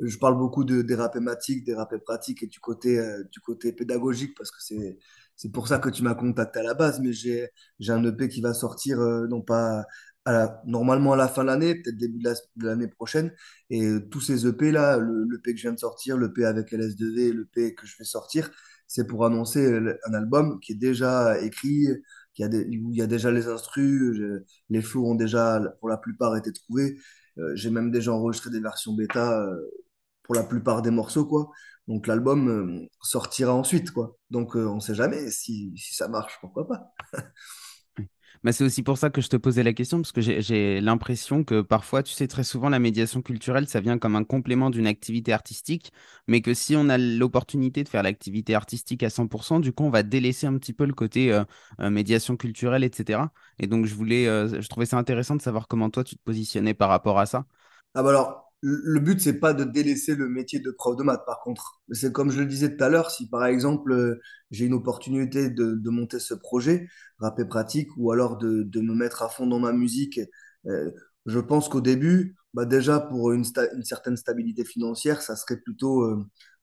je parle beaucoup de, des rap thématiques, des rap pratiques et du côté, euh, du côté pédagogique parce que c'est, c'est pour ça que tu m'as contacté à la base. Mais j'ai, j'ai un EP qui va sortir, euh, non pas normalement à la fin de l'année, peut-être début de la- de l'année prochaine. Et euh, tous ces EP là, le, l'EP que je viens de sortir, l'EP avec LS2V, l'EP que je vais sortir, c'est pour annoncer un album qui est déjà écrit, qui a des- où il y a déjà les instrus, les flows ont déjà, pour la plupart, été trouvés. Euh, j'ai même déjà enregistré des versions bêta euh, pour la plupart des morceaux, quoi. Donc l'album euh, sortira ensuite, quoi. Donc on sait jamais si, si ça marche, pourquoi pas. Bah, c'est aussi pour ça que je te posais la question, parce que j'ai l'impression que parfois, tu sais, très souvent, la médiation culturelle, ça vient comme un complément d'une activité artistique, mais que si on a l'opportunité de faire l'activité artistique à 100%, du coup, on va délaisser un petit peu le côté euh, euh, médiation culturelle, etc. Et donc, je voulais, euh, je trouvais ça intéressant de savoir comment toi, tu te positionnais par rapport à ça. Ah bah alors, le but, c'est pas de délaisser le métier de prof de maths, par contre. C'est comme je le disais tout à l'heure, si par exemple, euh, j'ai une opportunité de, de monter ce projet, rap et pratique, ou alors de, de me mettre à fond dans ma musique, euh, je pense qu'au début, bah déjà, pour une, certaine stabilité financière, ça serait plutôt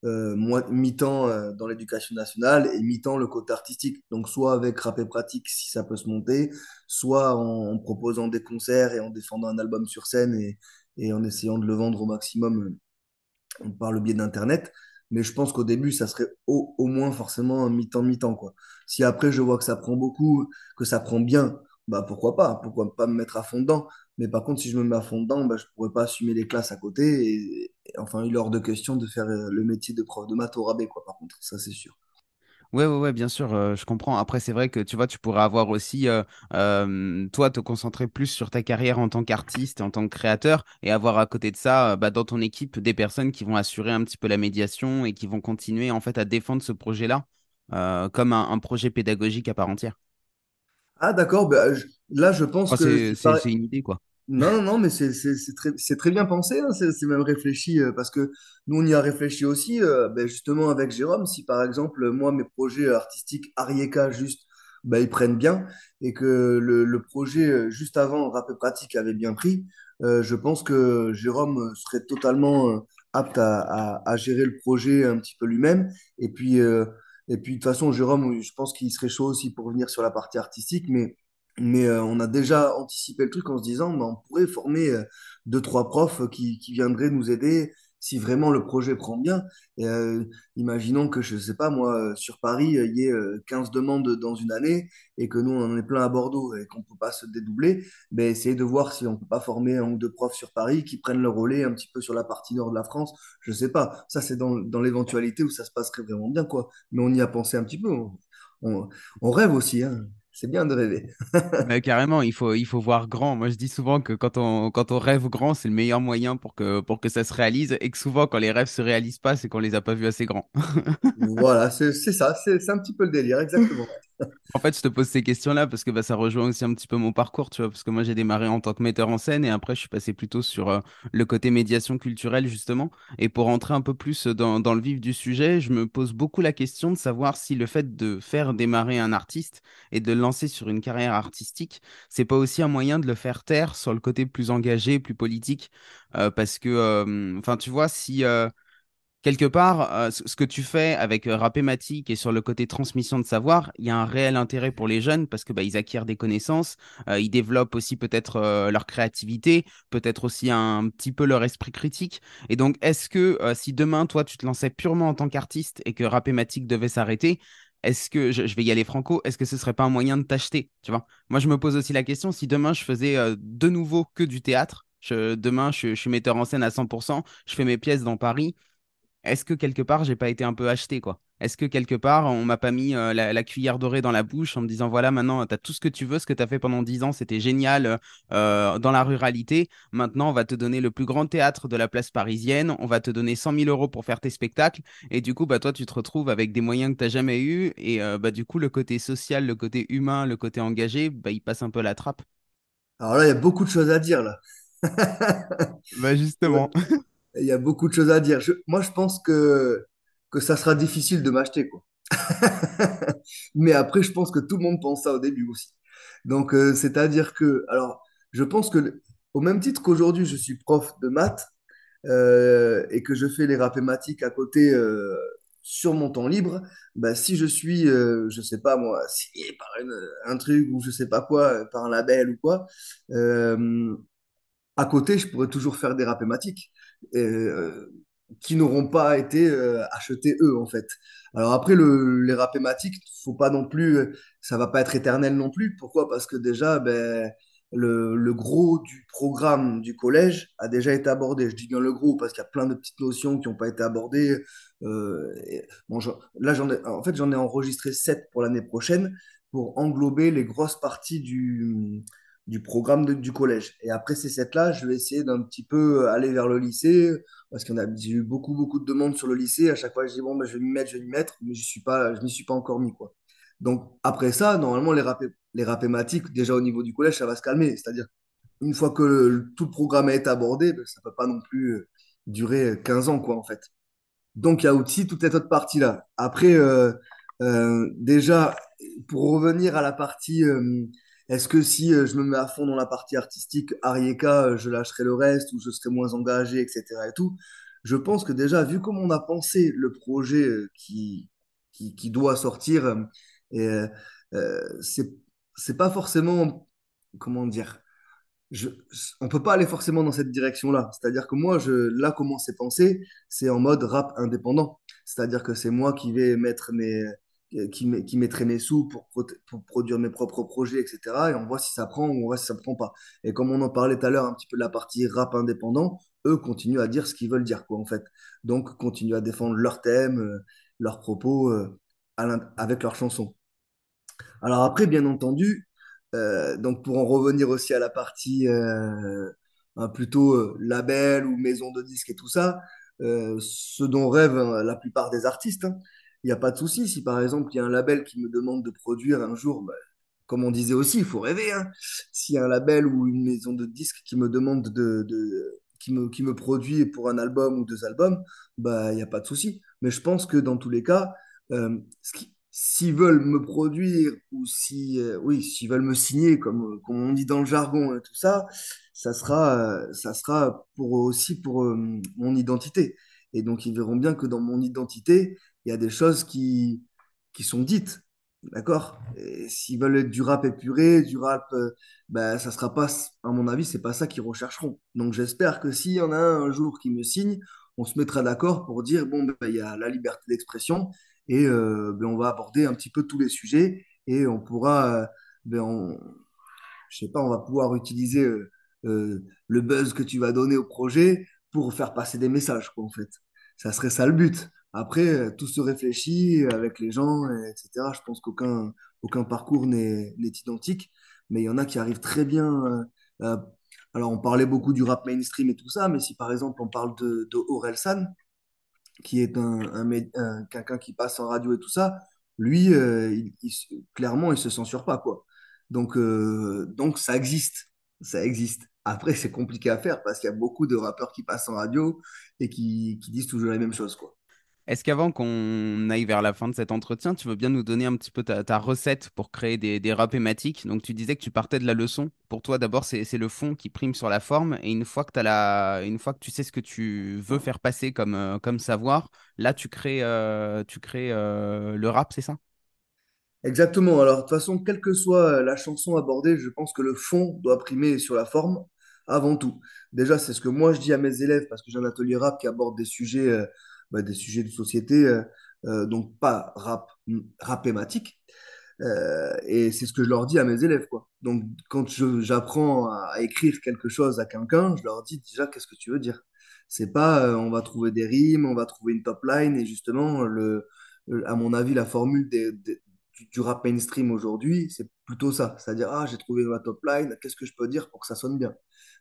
euh, mi-temps dans l'éducation nationale et mi-temps le côté artistique. Donc, soit avec rap et pratique, si ça peut se monter, soit en, en proposant des concerts et en défendant un album sur scène et en essayant de le vendre au maximum euh, par le biais d'Internet. Mais je pense qu'au début, ça serait au, moins forcément un mi-temps, mi-temps, quoi. Si après, je vois que ça prend beaucoup, que ça prend bien, bah pourquoi pas? Pourquoi pas me mettre à fond dedans? Mais par contre, si je me mets à fond dedans, bah, je pourrais pas assumer les classes à côté. Et, et enfin, il est hors de question de faire euh, le métier de prof de maths au rabais, quoi, par contre, ça c'est sûr. Ouais, ouais, ouais, bien sûr, euh, je comprends. Après, c'est vrai que tu vois, tu pourrais avoir aussi, euh, euh, toi, te concentrer plus sur ta carrière en tant qu'artiste, en tant que créateur, et avoir à côté de ça, bah, dans ton équipe, des personnes qui vont assurer un petit peu la médiation et qui vont continuer en fait à défendre ce projet-là, comme un, un projet pédagogique à part entière. Ah d'accord, bah, je- là je pense Enfin, que c'est une idée, quoi. Non, non, mais c'est très, très bien pensé, hein, c'est même réfléchi, euh, parce que nous, on y a réfléchi aussi, euh, ben, justement avec Jérôme, si par exemple, moi, mes projets artistiques Arieka, juste, ben, ils prennent bien, et que le, le projet euh, juste avant, Rap Pratique, avait bien pris, je pense que Jérôme serait totalement apte à, à, à gérer le projet un petit peu lui-même, et puis, et puis de toute façon, Jérôme, je pense qu'il serait chaud aussi pour venir sur la partie artistique, mais mais euh, on a déjà anticipé le truc en se disant, bah, on pourrait former euh, deux, trois profs qui, qui viendraient nous aider si vraiment le projet prend bien. Euh, imaginons que, je sais pas, moi, euh, sur Paris, euh, il y ait euh, 15 demandes dans une année et que nous, on en est plein à Bordeaux et qu'on peut pas se dédoubler. Ben, essayer de voir si on peut pas former un ou deux profs sur Paris qui prennent le relais un petit peu sur la partie nord de la France. Je sais pas. Ça, c'est dans, dans l'éventualité où ça se passerait vraiment bien, quoi. Mais on y a pensé un petit peu. On, on, on rêve aussi, hein. C'est bien de rêver. Mais carrément, il faut, il faut voir grand. Moi, je dis souvent que quand on, quand on rêve grand, c'est le meilleur moyen pour que, pour que ça se réalise et que souvent, quand les rêves se réalisent pas, c'est qu'on les a pas vus assez grands. Voilà, c'est c'est ça, c'est c'est un petit peu le délire, exactement. En fait, je te pose ces questions-là parce que bah, ça rejoint aussi un petit peu mon parcours, tu vois, parce que moi j'ai démarré en tant que metteur en scène et après je suis passé plutôt sur euh, le côté médiation culturelle justement. Et pour rentrer un peu plus dans, le vif du sujet, je me pose beaucoup la question de savoir si le fait de faire démarrer un artiste et de le lancer sur une carrière artistique, c'est pas aussi un moyen de le faire taire sur le côté plus engagé, plus politique, euh, parce que, euh, enfin, tu vois, si quelque part, euh, ce que tu fais avec euh, Rapématique et sur le côté transmission de savoir, il y a un réel intérêt pour les jeunes parce que bah, ils acquièrent des connaissances, euh, ils développent aussi peut-être leur créativité, peut-être aussi un petit peu leur esprit critique. Et donc, est-ce que si demain, toi, tu te lançais purement en tant qu'artiste et que Rapématique devait s'arrêter, est-ce que, je, vais y aller franco, est-ce que ce serait pas un moyen de t'acheter, tu vois? Moi, je me pose aussi la question, si demain, je faisais de nouveau que du théâtre, demain, je, je, suis metteur en scène à 100%, je fais mes pièces dans Paris est-ce que quelque part, j'ai pas été un peu acheté, quoi? Est-ce que quelque part, on m'a pas mis euh, la, cuillère dorée dans la bouche en me disant, voilà, maintenant, tu as tout ce que tu veux, ce que tu as fait pendant 10 ans, c'était génial euh, dans la ruralité. Maintenant, on va te donner le plus grand théâtre de la place parisienne, on va te donner 100 000 euros pour faire tes spectacles. Et du coup, bah, toi, tu te retrouves avec des moyens que tu n'as jamais eu. Et euh, bah, du coup, le côté social, le côté humain, le côté engagé, bah, il passe un peu la trappe. Alors là, il y a beaucoup de choses à dire, là. bah justement. Il y a beaucoup de choses à dire. moi, je pense que, que ça sera difficile de m'acheter, quoi. Mais après, je pense que tout le monde pense ça au début aussi. Donc, euh, c'est-à-dire que, alors, je pense que, au même titre qu'aujourd'hui, je suis prof de maths euh, et que je fais les rapématiques à côté euh, sur mon temps libre, bah, si je suis, je sais pas moi, signé par un truc ou je sais pas quoi, par un label ou quoi, à côté, je pourrais toujours faire des rapématiques. Euh, qui n'auront pas été euh, achetés eux en fait. Alors après le, les rapématiques, faut pas non plus, ça va pas être éternel non plus. Pourquoi? Parce que déjà, ben, le, gros du programme du collège a déjà été abordé. Je dis bien le gros parce qu'il y a plein de petites notions qui n'ont pas été abordées. Euh, là, en fait, j'en ai enregistré 7 pour l'année prochaine pour englober les grosses parties du, du programme du collège. Et après ces sept-là, je vais essayer d'un petit peu aller vers le lycée, parce qu'on a eu beaucoup, beaucoup de demandes sur le lycée. À chaque fois, je dis, bon, ben, je vais m'y mettre, je vais m'y mettre, mais je suis pas, je n'y suis pas encore mis. Quoi. Donc, après ça, normalement, les, rapé les rapématiques, déjà au niveau du collège, ça va se calmer. C'est-à-dire, une fois que tout le programme été abordé, ben, ça peut pas non plus euh, durer 15 ans, quoi, en fait. Donc, il y a aussi toute cette autre partie-là. Après, euh, euh, déjà, pour revenir à la partie est-ce que si euh, je me mets à fond dans la partie artistique, Arieka, euh, je lâcherai le reste ou je serai moins engagé, etc. et tout Je pense que déjà, vu comment on a pensé le projet euh, qui, qui, doit sortir, et, c'est, c'est pas forcément, comment dire, je, on peut pas aller forcément dans cette direction-là. C'est-à-dire que moi, je, là, comment c'est pensé, c'est en mode rap indépendant. C'est-à-dire que c'est moi qui vais mettre mes, qui, qui mettrait mes sous pour, produire mes propres projets, etc. Et on voit si ça prend ou on voit si ça prend pas. Et comme on en parlait tout à l'heure un petit peu de la partie rap indépendant, eux continuent à dire ce qu'ils veulent dire, quoi, en fait. Donc, continuent à défendre leurs thèmes, euh, leurs propos euh, avec leurs chansons. Alors après, bien entendu, euh, donc pour en revenir aussi à la partie plutôt label ou maison de disques et tout ça, ce dont rêvent la plupart des artistes, hein, il n'y a pas de souci. Si par exemple, il y a un label qui me demande de produire un jour, bah, comme on disait aussi, il faut rêver. Hein. S'il y a un label ou une maison de disques qui me demande de, qui, me, qui me produit pour un album ou deux albums, bah, il n'y a pas de souci. Mais je pense que dans tous les cas, euh, s'ils veulent me produire ou si, euh, oui, s'ils veulent me signer, comme, comme on dit dans le jargon et tout ça, ça sera, euh, ça sera pour, aussi pour mon identité. Et donc, ils verront bien que dans mon identité, il y a des choses qui, qui sont dites. D'accord? S'ils veulent être du rap épuré, du rap, euh, ben, ça sera pas, à mon avis, c'est pas ça qu'ils rechercheront. Donc j'espère que s'il y en a un, jour qui me signe, on se mettra d'accord pour dire bon, ben, il y a la liberté d'expression et euh, ben, on va aborder un petit peu tous les sujets et on pourra, euh, ben, je sais pas, on va pouvoir utiliser le buzz que tu vas donner au projet pour faire passer des messages, quoi, en fait. Ça serait ça le but. Après, euh, tout se réfléchit avec les gens, etc. Je pense qu'aucun aucun parcours n'est identique, mais il y en a qui arrivent très bien. Euh, euh, alors, on parlait beaucoup du rap mainstream et tout ça, mais si par exemple on parle de, de Orelsan, qui est un, un, quelqu'un qui passe en radio et tout ça, lui, il, clairement, il se censure pas, quoi. Donc, donc ça existe, ça existe. Après, c'est compliqué à faire parce qu'il y a beaucoup de rappeurs qui passent en radio et qui, qui disent toujours les mêmes choses, quoi. Est-ce qu'avant qu'on aille vers la fin de cet entretien, tu veux bien nous donner un petit peu ta, ta recette pour créer des, des rap thématiques? Donc, tu disais que tu partais de la leçon. Pour toi, d'abord, c'est, le fond qui prime sur la forme. Et une fois que t'as la, une fois que tu sais ce que tu veux faire passer comme, euh, savoir, là, tu crées, euh, tu crées euh, le rap, c'est ça? Exactement. Alors, de toute façon, quelle que soit la chanson abordée, je pense que le fond doit primer sur la forme avant tout. Déjà, c'est ce que moi je dis à mes élèves parce que j'ai un atelier rap qui aborde des sujets, bah, des sujets de société, euh, euh, donc pas rap, rap. Euh, et c'est ce que je leur dis à mes élèves, quoi. Donc, quand j'apprends à, écrire quelque chose à quelqu'un, je leur dis déjà qu'est-ce que tu veux dire? C'est pas on va trouver des rimes, on va trouver une top line, et justement, le, à mon avis, la formule du, du rap mainstream aujourd'hui, c'est plutôt ça. C'est-à-dire, ah, j'ai trouvé ma top line, qu'est-ce que je peux dire pour que ça sonne bien?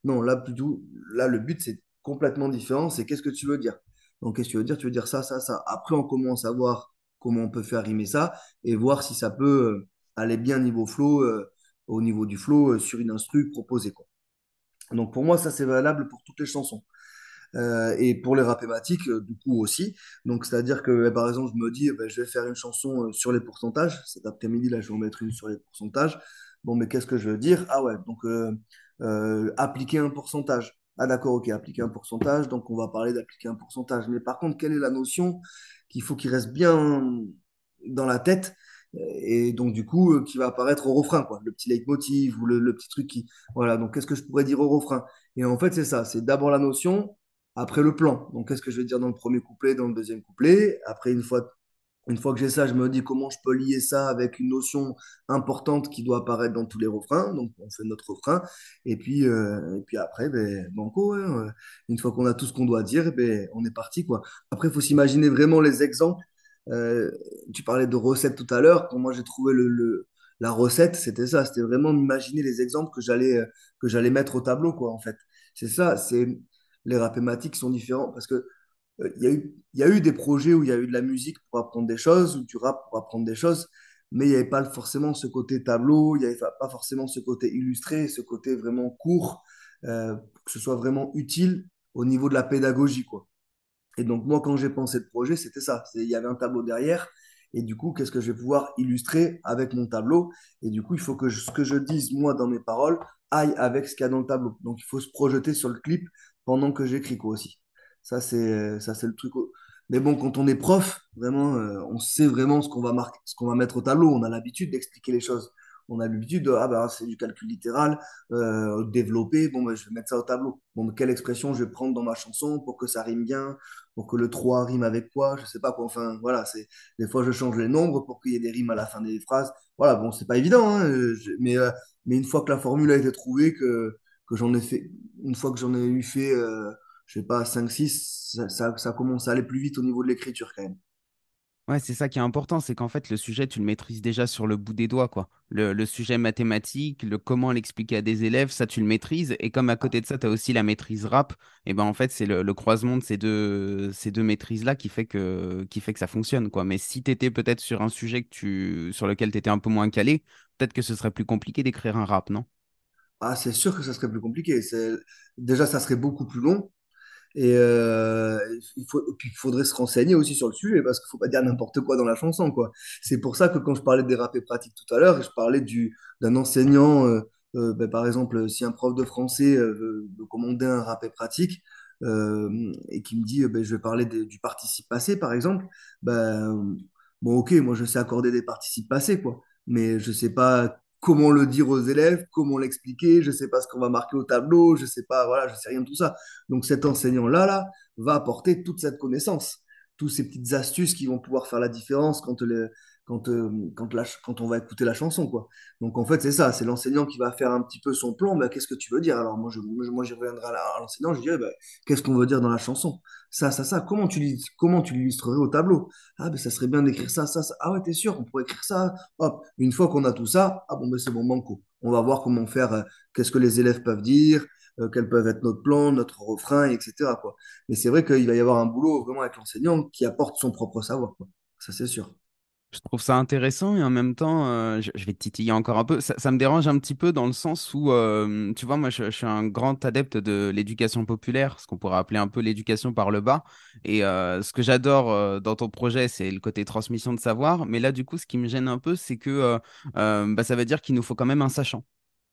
Non, là, plutôt, là, le but, c'est complètement différent, c'est qu'est-ce que tu veux dire? Donc, qu'est-ce que tu veux dire? Tu veux dire ça, ça, ça. Après, on commence à voir comment on peut faire rimer ça et voir si ça peut euh, aller bien niveau flow, euh, au niveau du flow euh, sur une instru proposée, quoi. Donc pour moi, ça c'est valable pour toutes les chansons. Et pour les rap thématiques, euh, du coup aussi. Donc c'est-à-dire que eh, par exemple, je me dis, ben, je vais faire une chanson sur les pourcentages. Cet après-midi, là, je vais en mettre une sur les pourcentages. Bon, mais qu'est-ce que je veux dire? Ah ouais, donc appliquer un pourcentage. Ah d'accord, ok, appliquer un pourcentage. Donc on va parler d'appliquer un pourcentage. Mais par contre, quelle est la notion qu'il faut qu'il reste bien dans la tête? Et donc, du coup, euh, qui va apparaître au refrain, quoi? Le petit leitmotiv ou le, le petit truc qui. Voilà, donc qu'est-ce que je pourrais dire au refrain? Et en fait, c'est ça, c'est d'abord la notion, après le plan. Donc, qu'est-ce que je vais dire dans le premier couplet, dans le deuxième couplet? Après, une fois, une fois que j'ai ça, je me dis comment je peux lier ça avec une notion importante qui doit apparaître dans tous les refrains. Donc, on fait notre refrain. Et puis, euh, et puis après, ben, banco, hein, euh, une fois qu'on a tout ce qu'on doit dire, ben, on est parti, quoi. Après, il faut s'imaginer vraiment les exemples. Euh, tu parlais de recettes tout à l'heure. Pour moi, j'ai trouvé le, la recette, c'était ça. C'était vraiment m'imaginer les exemples que j'allais mettre au tableau, quoi, en fait. C'est ça. C'est les rap thématiques sont différents parce que il y a eu, y a eu des projets où il y a eu de la musique pour apprendre des choses, ou du rap pour apprendre des choses, mais il n'y avait pas forcément ce côté tableau, il n'y avait pas forcément ce côté illustré, ce côté vraiment court, euh, que ce soit vraiment utile au niveau de la pédagogie, quoi. Et donc, moi, quand j'ai pensé le projet, c'était ça. Il y avait un tableau derrière. Et du coup, qu'est-ce que je vais pouvoir illustrer avec mon tableau? Et du coup, il faut que ce que je dise, moi, dans mes paroles, aille avec ce qu'il y a dans le tableau. Donc, il faut se projeter sur le clip pendant que j'écris, quoi, aussi. Ça, c'est, le truc. Mais bon, quand on est prof, vraiment, euh, on sait vraiment ce qu'on va marquer, va mettre au tableau. On a l'habitude d'expliquer les choses. On a l'habitude de, ah ben, c'est du calcul littéral, euh, développé. Bon, ben, je vais mettre ça au tableau. Bon, quelle expression je vais prendre dans ma chanson pour que ça rime bien? pour que le 3 rime avec quoi, je sais pas quoi. Enfin, voilà, c'est des fois je change les nombres pour qu'il y ait des rimes à la fin des phrases. Voilà, bon, c'est pas évident, hein, euh, mais, euh, mais une fois que la formule a été trouvée, que, que j'en ai fait, une fois que j'en ai eu fait, je sais pas, cinq six ça, ça, ça commence à aller plus vite au niveau de l'écriture quand même. Ouais, c'est ça qui est important, c'est qu'en fait, le sujet, tu le maîtrises déjà sur le bout des doigts, quoi. Le, le sujet mathématique, le comment l'expliquer à des élèves, ça, tu le maîtrises. Et comme à côté de ça, tu as aussi la maîtrise rap, et ben en fait, c'est le, le croisement de ces deux, ces deux maîtrises-là qui fait que, qui fait que ça fonctionne, quoi. Mais si tu étais peut-être sur un sujet que tu, sur lequel tu étais un peu moins calé, peut-être que ce serait plus compliqué d'écrire un rap, non? Ah, c'est sûr que ça serait plus compliqué. Déjà, ça serait beaucoup plus long. Et euh, il faut, puis il faudrait se renseigner aussi sur le sujet parce qu'il faut pas dire n'importe quoi dans la chanson, quoi. C'est pour ça que quand je parlais des rap pratiques tout à l'heure, je parlais du, d'un enseignant, euh, euh, ben, par exemple, si un prof de français veut commander un rap et pratique et qui me dit, ben, je vais parler du participe passé, par exemple, ben, bon, ok, moi je sais accorder des participes passés, quoi. Mais je sais pas comment le dire aux élèves, comment l'expliquer, je sais pas ce qu'on va marquer au tableau, je sais pas, voilà, je sais rien de tout ça. Donc cet enseignant-là là, va apporter toute cette connaissance, toutes ces petites astuces qui vont pouvoir faire la différence quand, le, quand, euh, quand, on va écouter la chanson. Quoi. Donc en fait, c'est ça, c'est l'enseignant qui va faire un petit peu son plan. Bah, qu'est-ce que tu veux dire? Alors moi, je, moi, j'y reviendrai à l'enseignant, je dirais, bah, qu'est-ce qu'on veut dire dans la chanson? Ça, ça, ça, comment tu, comment tu l'illustrerais au tableau? Ah, ben ça serait bien d'écrire ça, ça, ça. Ah ouais, t'es sûr, on pourrait écrire ça? Hop, une fois qu'on a tout ça, ah bon, ben c'est bon, banco. On va voir comment faire, euh, qu'est-ce que les élèves peuvent dire, euh, quels peuvent être notre plan, notre refrain, etc. quoi. Mais c'est vrai qu'il va y avoir un boulot vraiment avec l'enseignant qui apporte son propre savoir, quoi. Ça, c'est sûr. Je trouve ça intéressant et en même temps, euh, je, vais te titiller encore un peu. Ça, me dérange un petit peu dans le sens où, euh, tu vois, moi, je, suis un grand adepte de l'éducation populaire, ce qu'on pourrait appeler un peu l'éducation par le bas. Et euh, ce que j'adore dans ton projet, c'est le côté transmission de savoir. Mais là, du coup, ce qui me gêne un peu, c'est que bah, ça veut dire qu'il nous faut quand même un sachant.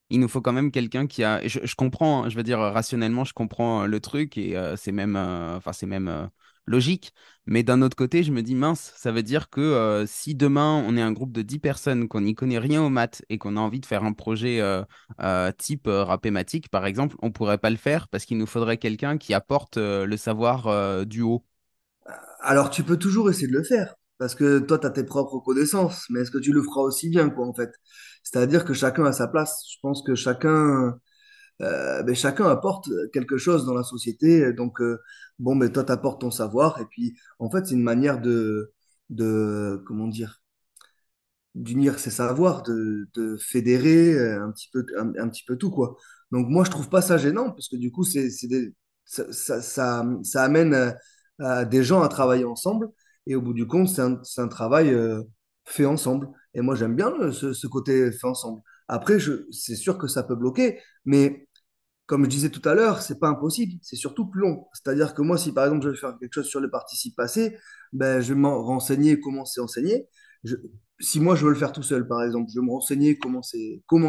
Il nous faut quand même quelqu'un qui a. Je, comprends, hein, je veux dire, rationnellement, je comprends le truc et c'est même, c'est même logique. Mais d'un autre côté, je me dis, mince, ça veut dire que euh, si demain on est un groupe de 10 personnes, qu'on n'y connaît rien aux maths et qu'on a envie de faire un projet euh, euh, type Rapématique, par exemple, on pourrait pas le faire parce qu'il nous faudrait quelqu'un qui apporte le savoir du haut. Alors, tu peux toujours essayer de le faire, parce que toi, tu as tes propres connaissances, mais est-ce que tu le feras aussi bien, quoi, en fait? C'est-à-dire que chacun a sa place. Je pense que chacun, euh, chacun apporte quelque chose dans la société. Donc, euh, bon, ben, toi, tu apportes ton savoir, et puis, en fait, c'est une manière de, de, comment dire, d'unir ses savoirs, de, de fédérer euh, un petit peu, un, un petit peu tout, quoi. Donc, moi, je trouve pas ça gênant, parce que du coup, c'est, ça, ça, ça, amène euh, euh, des gens à travailler ensemble, et au bout du compte, c'est un, un travail euh, fait ensemble. Et moi, j'aime bien ce, ce côté fait ensemble. Après, c'est sûr que ça peut bloquer, mais comme je disais tout à l'heure, c'est pas impossible, c'est surtout plus long. C'est-à-dire que moi, si par exemple je veux faire quelque chose sur les participes passés, ben, je vais me renseigner comment c'est enseigné. Si moi je veux le faire tout seul, par exemple, je vais me renseigner comment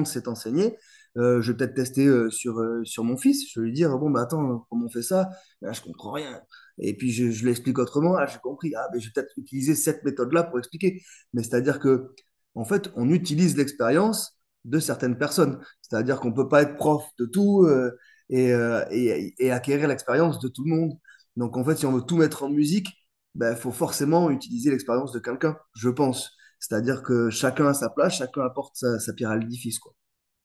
c'est enseigné. Euh, je vais peut-être tester euh, sur, euh, sur mon fils. Je vais lui dire, bon, bah attends, comment on fait ça? Là, je comprends rien. Et puis je, je l'explique autrement. Ah, j'ai compris. Ah, ben, je vais peut-être utiliser cette méthode-là pour expliquer. Mais c'est-à-dire que, en fait, on utilise l'expérience de certaines personnes. C'est-à-dire qu'on ne peut pas être prof de tout euh, et, euh, et, et acquérir l'expérience de tout le monde. Donc en fait, si on veut tout mettre en musique, il ben, faut forcément utiliser l'expérience de quelqu'un, je pense. C'est-à-dire que chacun a sa place, chacun apporte sa, sa pierre à l'édifice, quoi.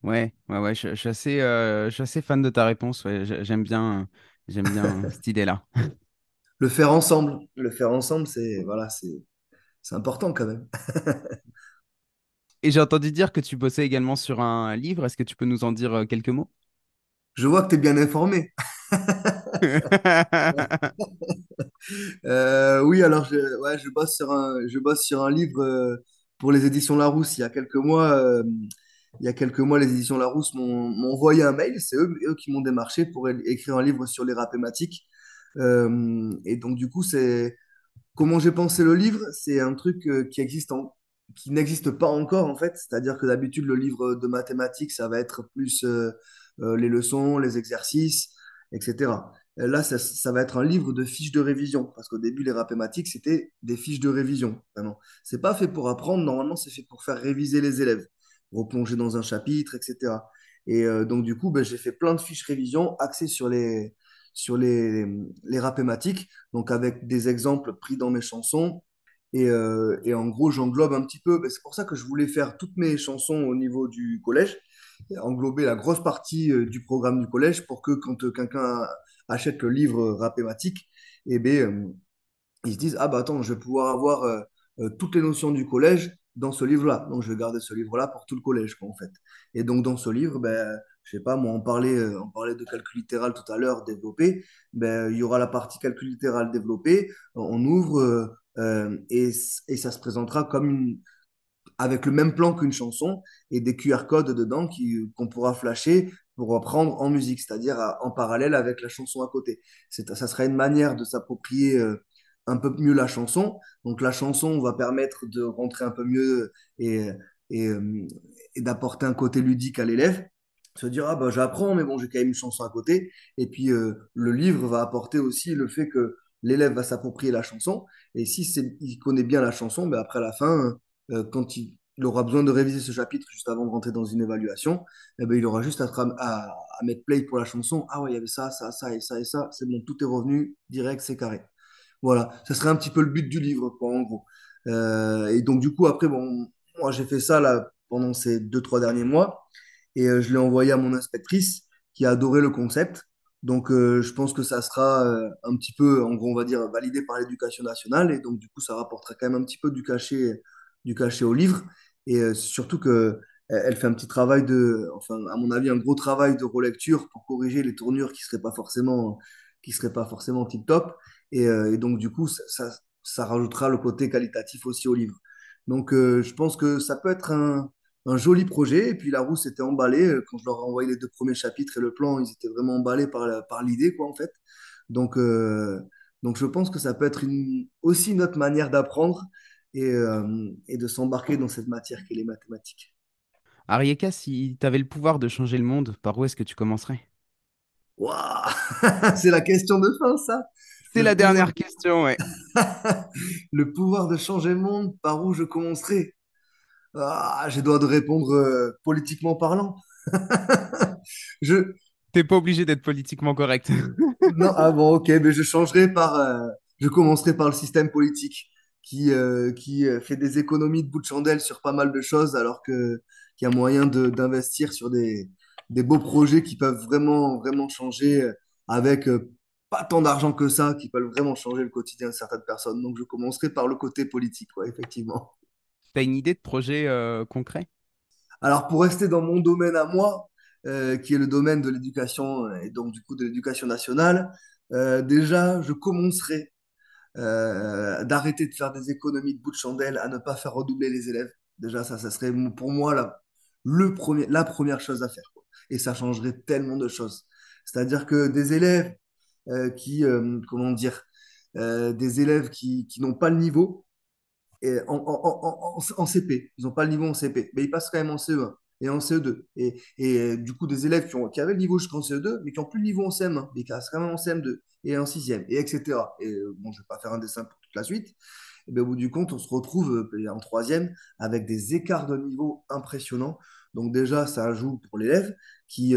Ouais, ouais, ouais, je, je suis assez, euh, je suis assez fan de ta réponse. ouais, j'aime bien, j'aime bien cette idée-là. Le faire ensemble, le faire ensemble, c'est voilà, c'est c'est important quand même. Et j'ai entendu dire que tu bossais également sur un livre. Est-ce que tu peux nous en dire euh, quelques mots? Je vois que tu es bien informé. Euh, oui, alors je, ouais, je bosse sur un, je bosse sur un livre euh, pour les éditions Larousse. Il y a quelques mois, euh, il y a quelques mois, les éditions Larousse m'ont envoyé un mail. C'est eux, eux qui m'ont démarché pour écrire un livre sur les rap thématiques. Euh, et donc, du coup, c'est comment j'ai pensé le livre. C'est un truc qui existe en, qui n'existe pas encore, en fait. C'est-à-dire que d'habitude, le livre de mathématiques, ça va être plus euh, euh, les leçons, les exercices, etc. Là, ça, ça va être un livre de fiches de révision, parce qu'au début, les mathématiques, c'était des fiches de révision, vraiment. C'est pas fait pour apprendre, normalement, c'est fait pour faire réviser les élèves, replonger dans un chapitre, etc. Et euh, donc, du coup, ben, j'ai fait plein de fiches révision axées sur les, sur les, les rapématiques, donc avec des exemples pris dans mes chansons. Et, euh, et en gros, j'englobe un petit peu, ben, c'est pour ça que je voulais faire toutes mes chansons au niveau du collège, englober la grosse partie euh, du programme du collège pour que quand euh, quelqu'un achète le livre Rapématique, eh ben, ils se disent, ah bah attends, je vais pouvoir avoir toutes les notions du collège dans ce livre-là. Donc je vais garder ce livre-là pour tout le collège, en fait. Et donc dans ce livre, ben, je sais pas, moi, on parlait, on parlait de calcul littéral tout à l'heure, développé. Ben, il y aura la partie calcul littéral développé. On ouvre euh, et, ça se présentera comme une, avec le même plan qu'une chanson et des QR codes dedans qu'on pourra flasher pour reprendre en musique, c'est-à-dire en parallèle avec la chanson à côté. Ça sera une manière de s'approprier euh, un peu mieux la chanson. Donc la chanson va permettre de rentrer un peu mieux euh, et d'apporter un côté ludique à l'élève. Se dire, ah bah j'apprends, mais bon, j'ai quand même une chanson à côté. Et puis le livre va apporter aussi le fait que l'élève va s'approprier la chanson. Et si il connaît bien la chanson, ben après la fin, euh, quand il, aura besoin de réviser ce chapitre juste avant de rentrer dans une évaluation, eh ben, il aura juste à, à- mettre play pour la chanson. Ah ouais, il y avait ça, ça, ça et ça et ça. C'est bon, tout est revenu, direct, c'est carré. Voilà, ça serait un petit peu le but du livre, en gros. Euh, et donc, du coup, après, bon, moi, j'ai fait ça là, pendant ces deux, trois derniers mois. Et euh, je l'ai envoyé à mon inspectrice qui a adoré le concept. Donc, euh, je pense que ça sera euh, un petit peu, en gros, on va dire, validé par l'éducation nationale. Et donc, du coup, ça rapportera quand même un petit peu du cachet, du cachet au livre. Et euh, surtout que elle fait un petit travail de, enfin, à mon avis, un gros travail de relecture pour corriger les tournures qui seraient pas forcément, qui seraient pas forcément tip-top. Et, et donc, du coup, ça, ça, rajoutera le côté qualitatif aussi au livre. Donc, je pense que ça peut être un, un joli projet. Et puis, la roue s'était emballée. Euh, Quand je leur ai envoyé les deux premiers chapitres et le plan, ils étaient vraiment emballés par, la- par l'idée, quoi, en fait. Donc, euh, donc, je pense que ça peut être une, aussi notre manière d'apprendre et, euh, et de s'embarquer dans cette matière qu'est les mathématiques. Arieka, si tu avais le pouvoir de changer le monde, par où est-ce que tu commencerais? Waouh! C'est la question de fin, ça. C'est Le la pouvoir, dernière question, ouais. le pouvoir de changer le monde, par où je commencerai? Ah, je dois de répondre euh, politiquement parlant. Je, T'es pas obligé d'être politiquement correct. non, ah bon, ok, mais je changerai par, euh, je commencerai par le système politique qui, euh, qui fait des économies de bout de chandelle sur pas mal de choses, alors que qu'il y a moyen de, d'investir sur des, des beaux projets qui peuvent vraiment, vraiment changer avec pas tant d'argent que ça, qui peuvent vraiment changer le quotidien de certaines personnes. Donc, je commencerai par le côté politique, ouais, effectivement. T'as une idée de projet euh, concret? Alors, pour rester dans mon domaine à moi, euh, qui est le domaine de l'éducation et donc du coup de l'éducation nationale, euh, déjà, je commencerai euh, d'arrêter de faire des économies de bout de chandelle à ne pas faire redoubler les élèves. Déjà, ça, ça serait pour moi la, le premier, la première chose à faire. Et ça changerait tellement de choses. C'est-à-dire que des élèves euh, qui, euh, comment dire, euh, des élèves qui, qui n'ont pas le niveau, en, CP. Ils n'ont pas le niveau en CP, mais ils passent quand même en CE1 et en CE2. Et, euh, du coup, des élèves qui, avaient le niveau jusqu'en CE2, mais qui n'ont plus le niveau en CM1, mais qui restent quand même en CM2 et en 6e, et etc. Et euh, bon, je ne vais pas faire un dessin pour toute la suite. Et bien, au bout du compte, on se retrouve euh, en troisième avec des écarts de niveau impressionnants. Donc déjà, ça joue pour l'élève qui,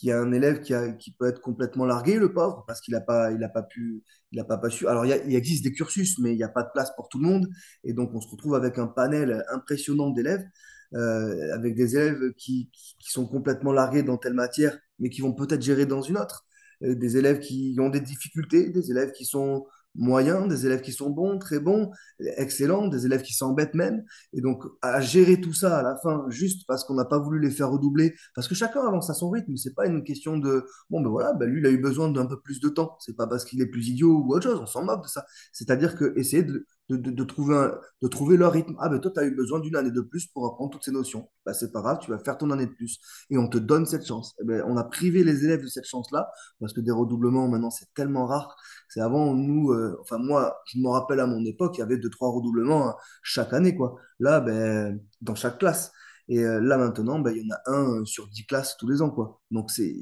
qui a un élève qui, a, qui peut être complètement largué, le pauvre, parce qu'il n'a pas, pas pu, il a pas, pas su. Alors, il, existe des cursus, mais il n'y a pas de place pour tout le monde. Et donc, on se retrouve avec un panel impressionnant d'élèves, euh, avec des élèves qui, qui, qui sont complètement largués dans telle matière, mais qui vont peut-être gérer dans une autre. Euh, des élèves qui ont des difficultés, des élèves qui sont moyens, des élèves qui sont bons, très bons, excellents, des élèves qui s'embêtent même. Et donc, à gérer tout ça à la fin, juste parce qu'on n'a pas voulu les faire redoubler, parce que chacun avance à son rythme, c'est pas une question de, bon, ben voilà, ben lui, il a eu besoin d'un peu plus de temps. C'est pas parce qu'il est plus idiot ou autre chose, on s'en moque de ça. C'est-à-dire que essayer de, de, trouver un, de trouver leur rythme. Ah, ben toi, tu as eu besoin d'une année de plus pour apprendre toutes ces notions. Ben, c'est pas grave, tu vas faire ton année de plus. Et on te donne cette chance. Et ben, on a privé les élèves de cette chance-là, parce que des redoublements, maintenant, c'est tellement rare c'est avant, nous, euh, enfin moi, je me rappelle à mon époque, il y avait deux, trois redoublements hein, chaque année, quoi. Là, ben, dans chaque classe. Et euh, là, maintenant, ben, il y en a un sur dix classes tous les ans, quoi. Donc, c'est...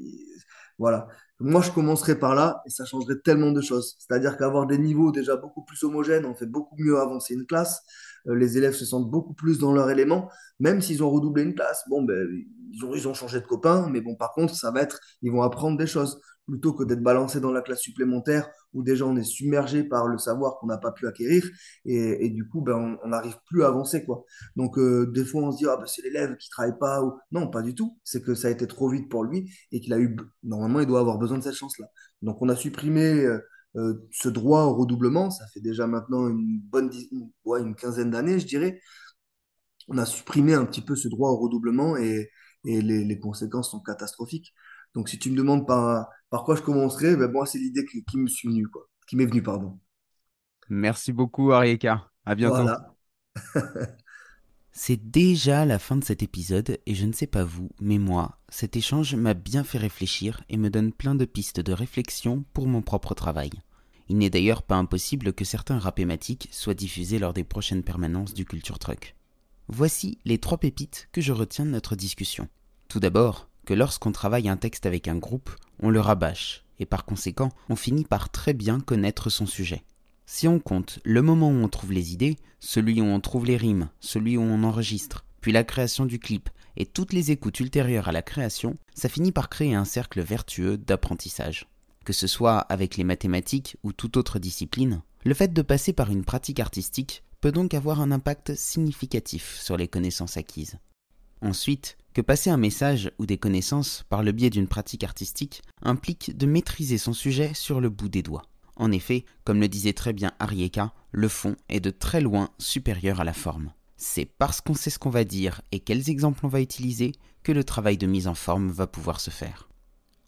Voilà. Moi, je commencerai par là et ça changerait tellement de choses. C'est-à-dire qu'avoir des niveaux déjà beaucoup plus homogènes, on fait beaucoup mieux avancer une classe. Euh, les élèves se sentent beaucoup plus dans leur élément, même s'ils ont redoublé une classe. Bon, ben, ils ont, ils ont changé de copain, mais bon, par contre, ça va être, ils vont apprendre des choses plutôt que d'être balancé dans la classe supplémentaire où déjà on est submergé par le savoir qu'on n'a pas pu acquérir et, du coup ben, on n'arrive plus à avancer quoi. Donc euh, des fois on se dit ah ben, c'est l'élève qui travaille pas ou non pas du tout, c'est que ça a été trop vite pour lui et qu'il a eu normalement il doit avoir besoin de cette chance là. Donc on a supprimé euh, euh, ce droit au redoublement, ça fait déjà maintenant une bonne une quinzaine d'années je dirais. On a supprimé un petit peu ce droit au redoublement et, et les, les conséquences sont catastrophiques. Donc, si tu me demandes par, par quoi je commencerai, ben moi, c'est l'idée qui, qui me suis venue, quoi. Qui m'est venue, pardon. Merci beaucoup, Arieka. À bientôt. Voilà. C'est déjà la fin de cet épisode et je ne sais pas vous, mais moi, cet échange m'a bien fait réfléchir et me donne plein de pistes de réflexion pour mon propre travail. Il n'est d'ailleurs pas impossible que certains rapématiques soient diffusés lors des prochaines permanences du Culture Truck. Voici les trois pépites que je retiens de notre discussion. Tout d'abord, lorsqu'on travaille un texte avec un groupe, on le rabâche, et par conséquent, on finit par très bien connaître son sujet. Si on compte le moment où on trouve les idées, celui où on trouve les rimes, celui où on enregistre, puis la création du clip, et toutes les écoutes ultérieures à la création, ça finit par créer un cercle vertueux d'apprentissage. Que ce soit avec les mathématiques ou toute autre discipline, le fait de passer par une pratique artistique peut donc avoir un impact significatif sur les connaissances acquises. Ensuite, que passer un message ou des connaissances par le biais d'une pratique artistique implique de maîtriser son sujet sur le bout des doigts. En effet, comme le disait très bien Arieka, le fond est de très loin supérieur à la forme. C'est parce qu'on sait ce qu'on va dire et quels exemples on va utiliser que le travail de mise en forme va pouvoir se faire.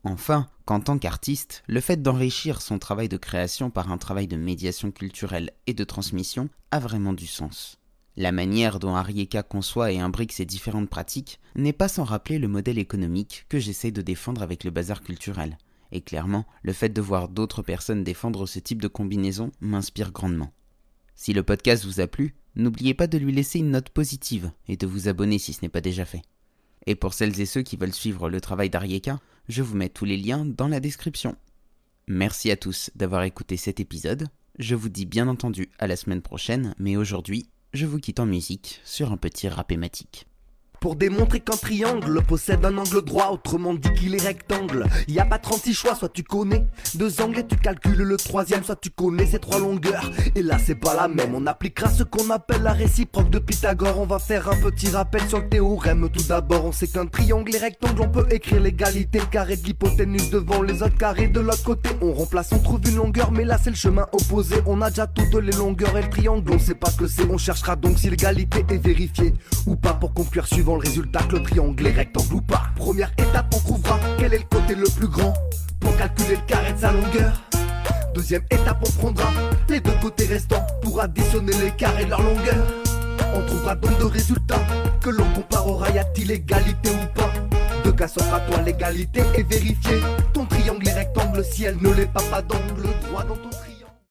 Enfin, qu'en tant qu'artiste, le fait d'enrichir son travail de création par un travail de médiation culturelle et de transmission a vraiment du sens. La manière dont Arieka conçoit et imbrique ces différentes pratiques n'est pas sans rappeler le modèle économique que j'essaie de défendre avec le bazar culturel. Et clairement, le fait de voir d'autres personnes défendre ce type de combinaison m'inspire grandement. Si le podcast vous a plu, n'oubliez pas de lui laisser une note positive et de vous abonner si ce n'est pas déjà fait. Et pour celles et ceux qui veulent suivre le travail d'Arieka, je vous mets tous les liens dans la description. Merci à tous d'avoir écouté cet épisode. Je vous dis bien entendu à la semaine prochaine, mais aujourd'hui, je vous quitte en musique sur un petit rapématique. Pour démontrer qu'un triangle possède un angle droit, autrement dit qu'il est rectangle. Y a pas 36 choix, soit tu connais deux angles et tu calcules le troisième, soit tu connais ces trois longueurs. Et là c'est pas la même, on appliquera ce qu'on appelle la réciproque de Pythagore. On va faire un petit rappel sur le théorème. Tout d'abord, on sait qu'un triangle et rectangle, on peut écrire l'égalité, le carré de l'hypoténuse devant les autres carrés de l'autre côté. On remplace, on trouve une longueur, mais là c'est le chemin opposé. On a déjà toutes les longueurs et le triangle, on sait pas que c'est. On cherchera donc si l'égalité est vérifiée ou pas pour conclure suivant le résultat que le triangle est rectangle ou pas. Première étape, on trouvera quel est le côté le plus grand pour calculer le carré de sa longueur. Deuxième étape, on prendra les deux côtés restants pour additionner les carrés de leur longueur. On trouvera donc deux résultats que l'on comparera, y a-t-il égalité ou pas De cas à toi l'égalité et vérifier ton triangle est rectangle si elle ne l'est pas, pas d'angle droit dans ton triangle.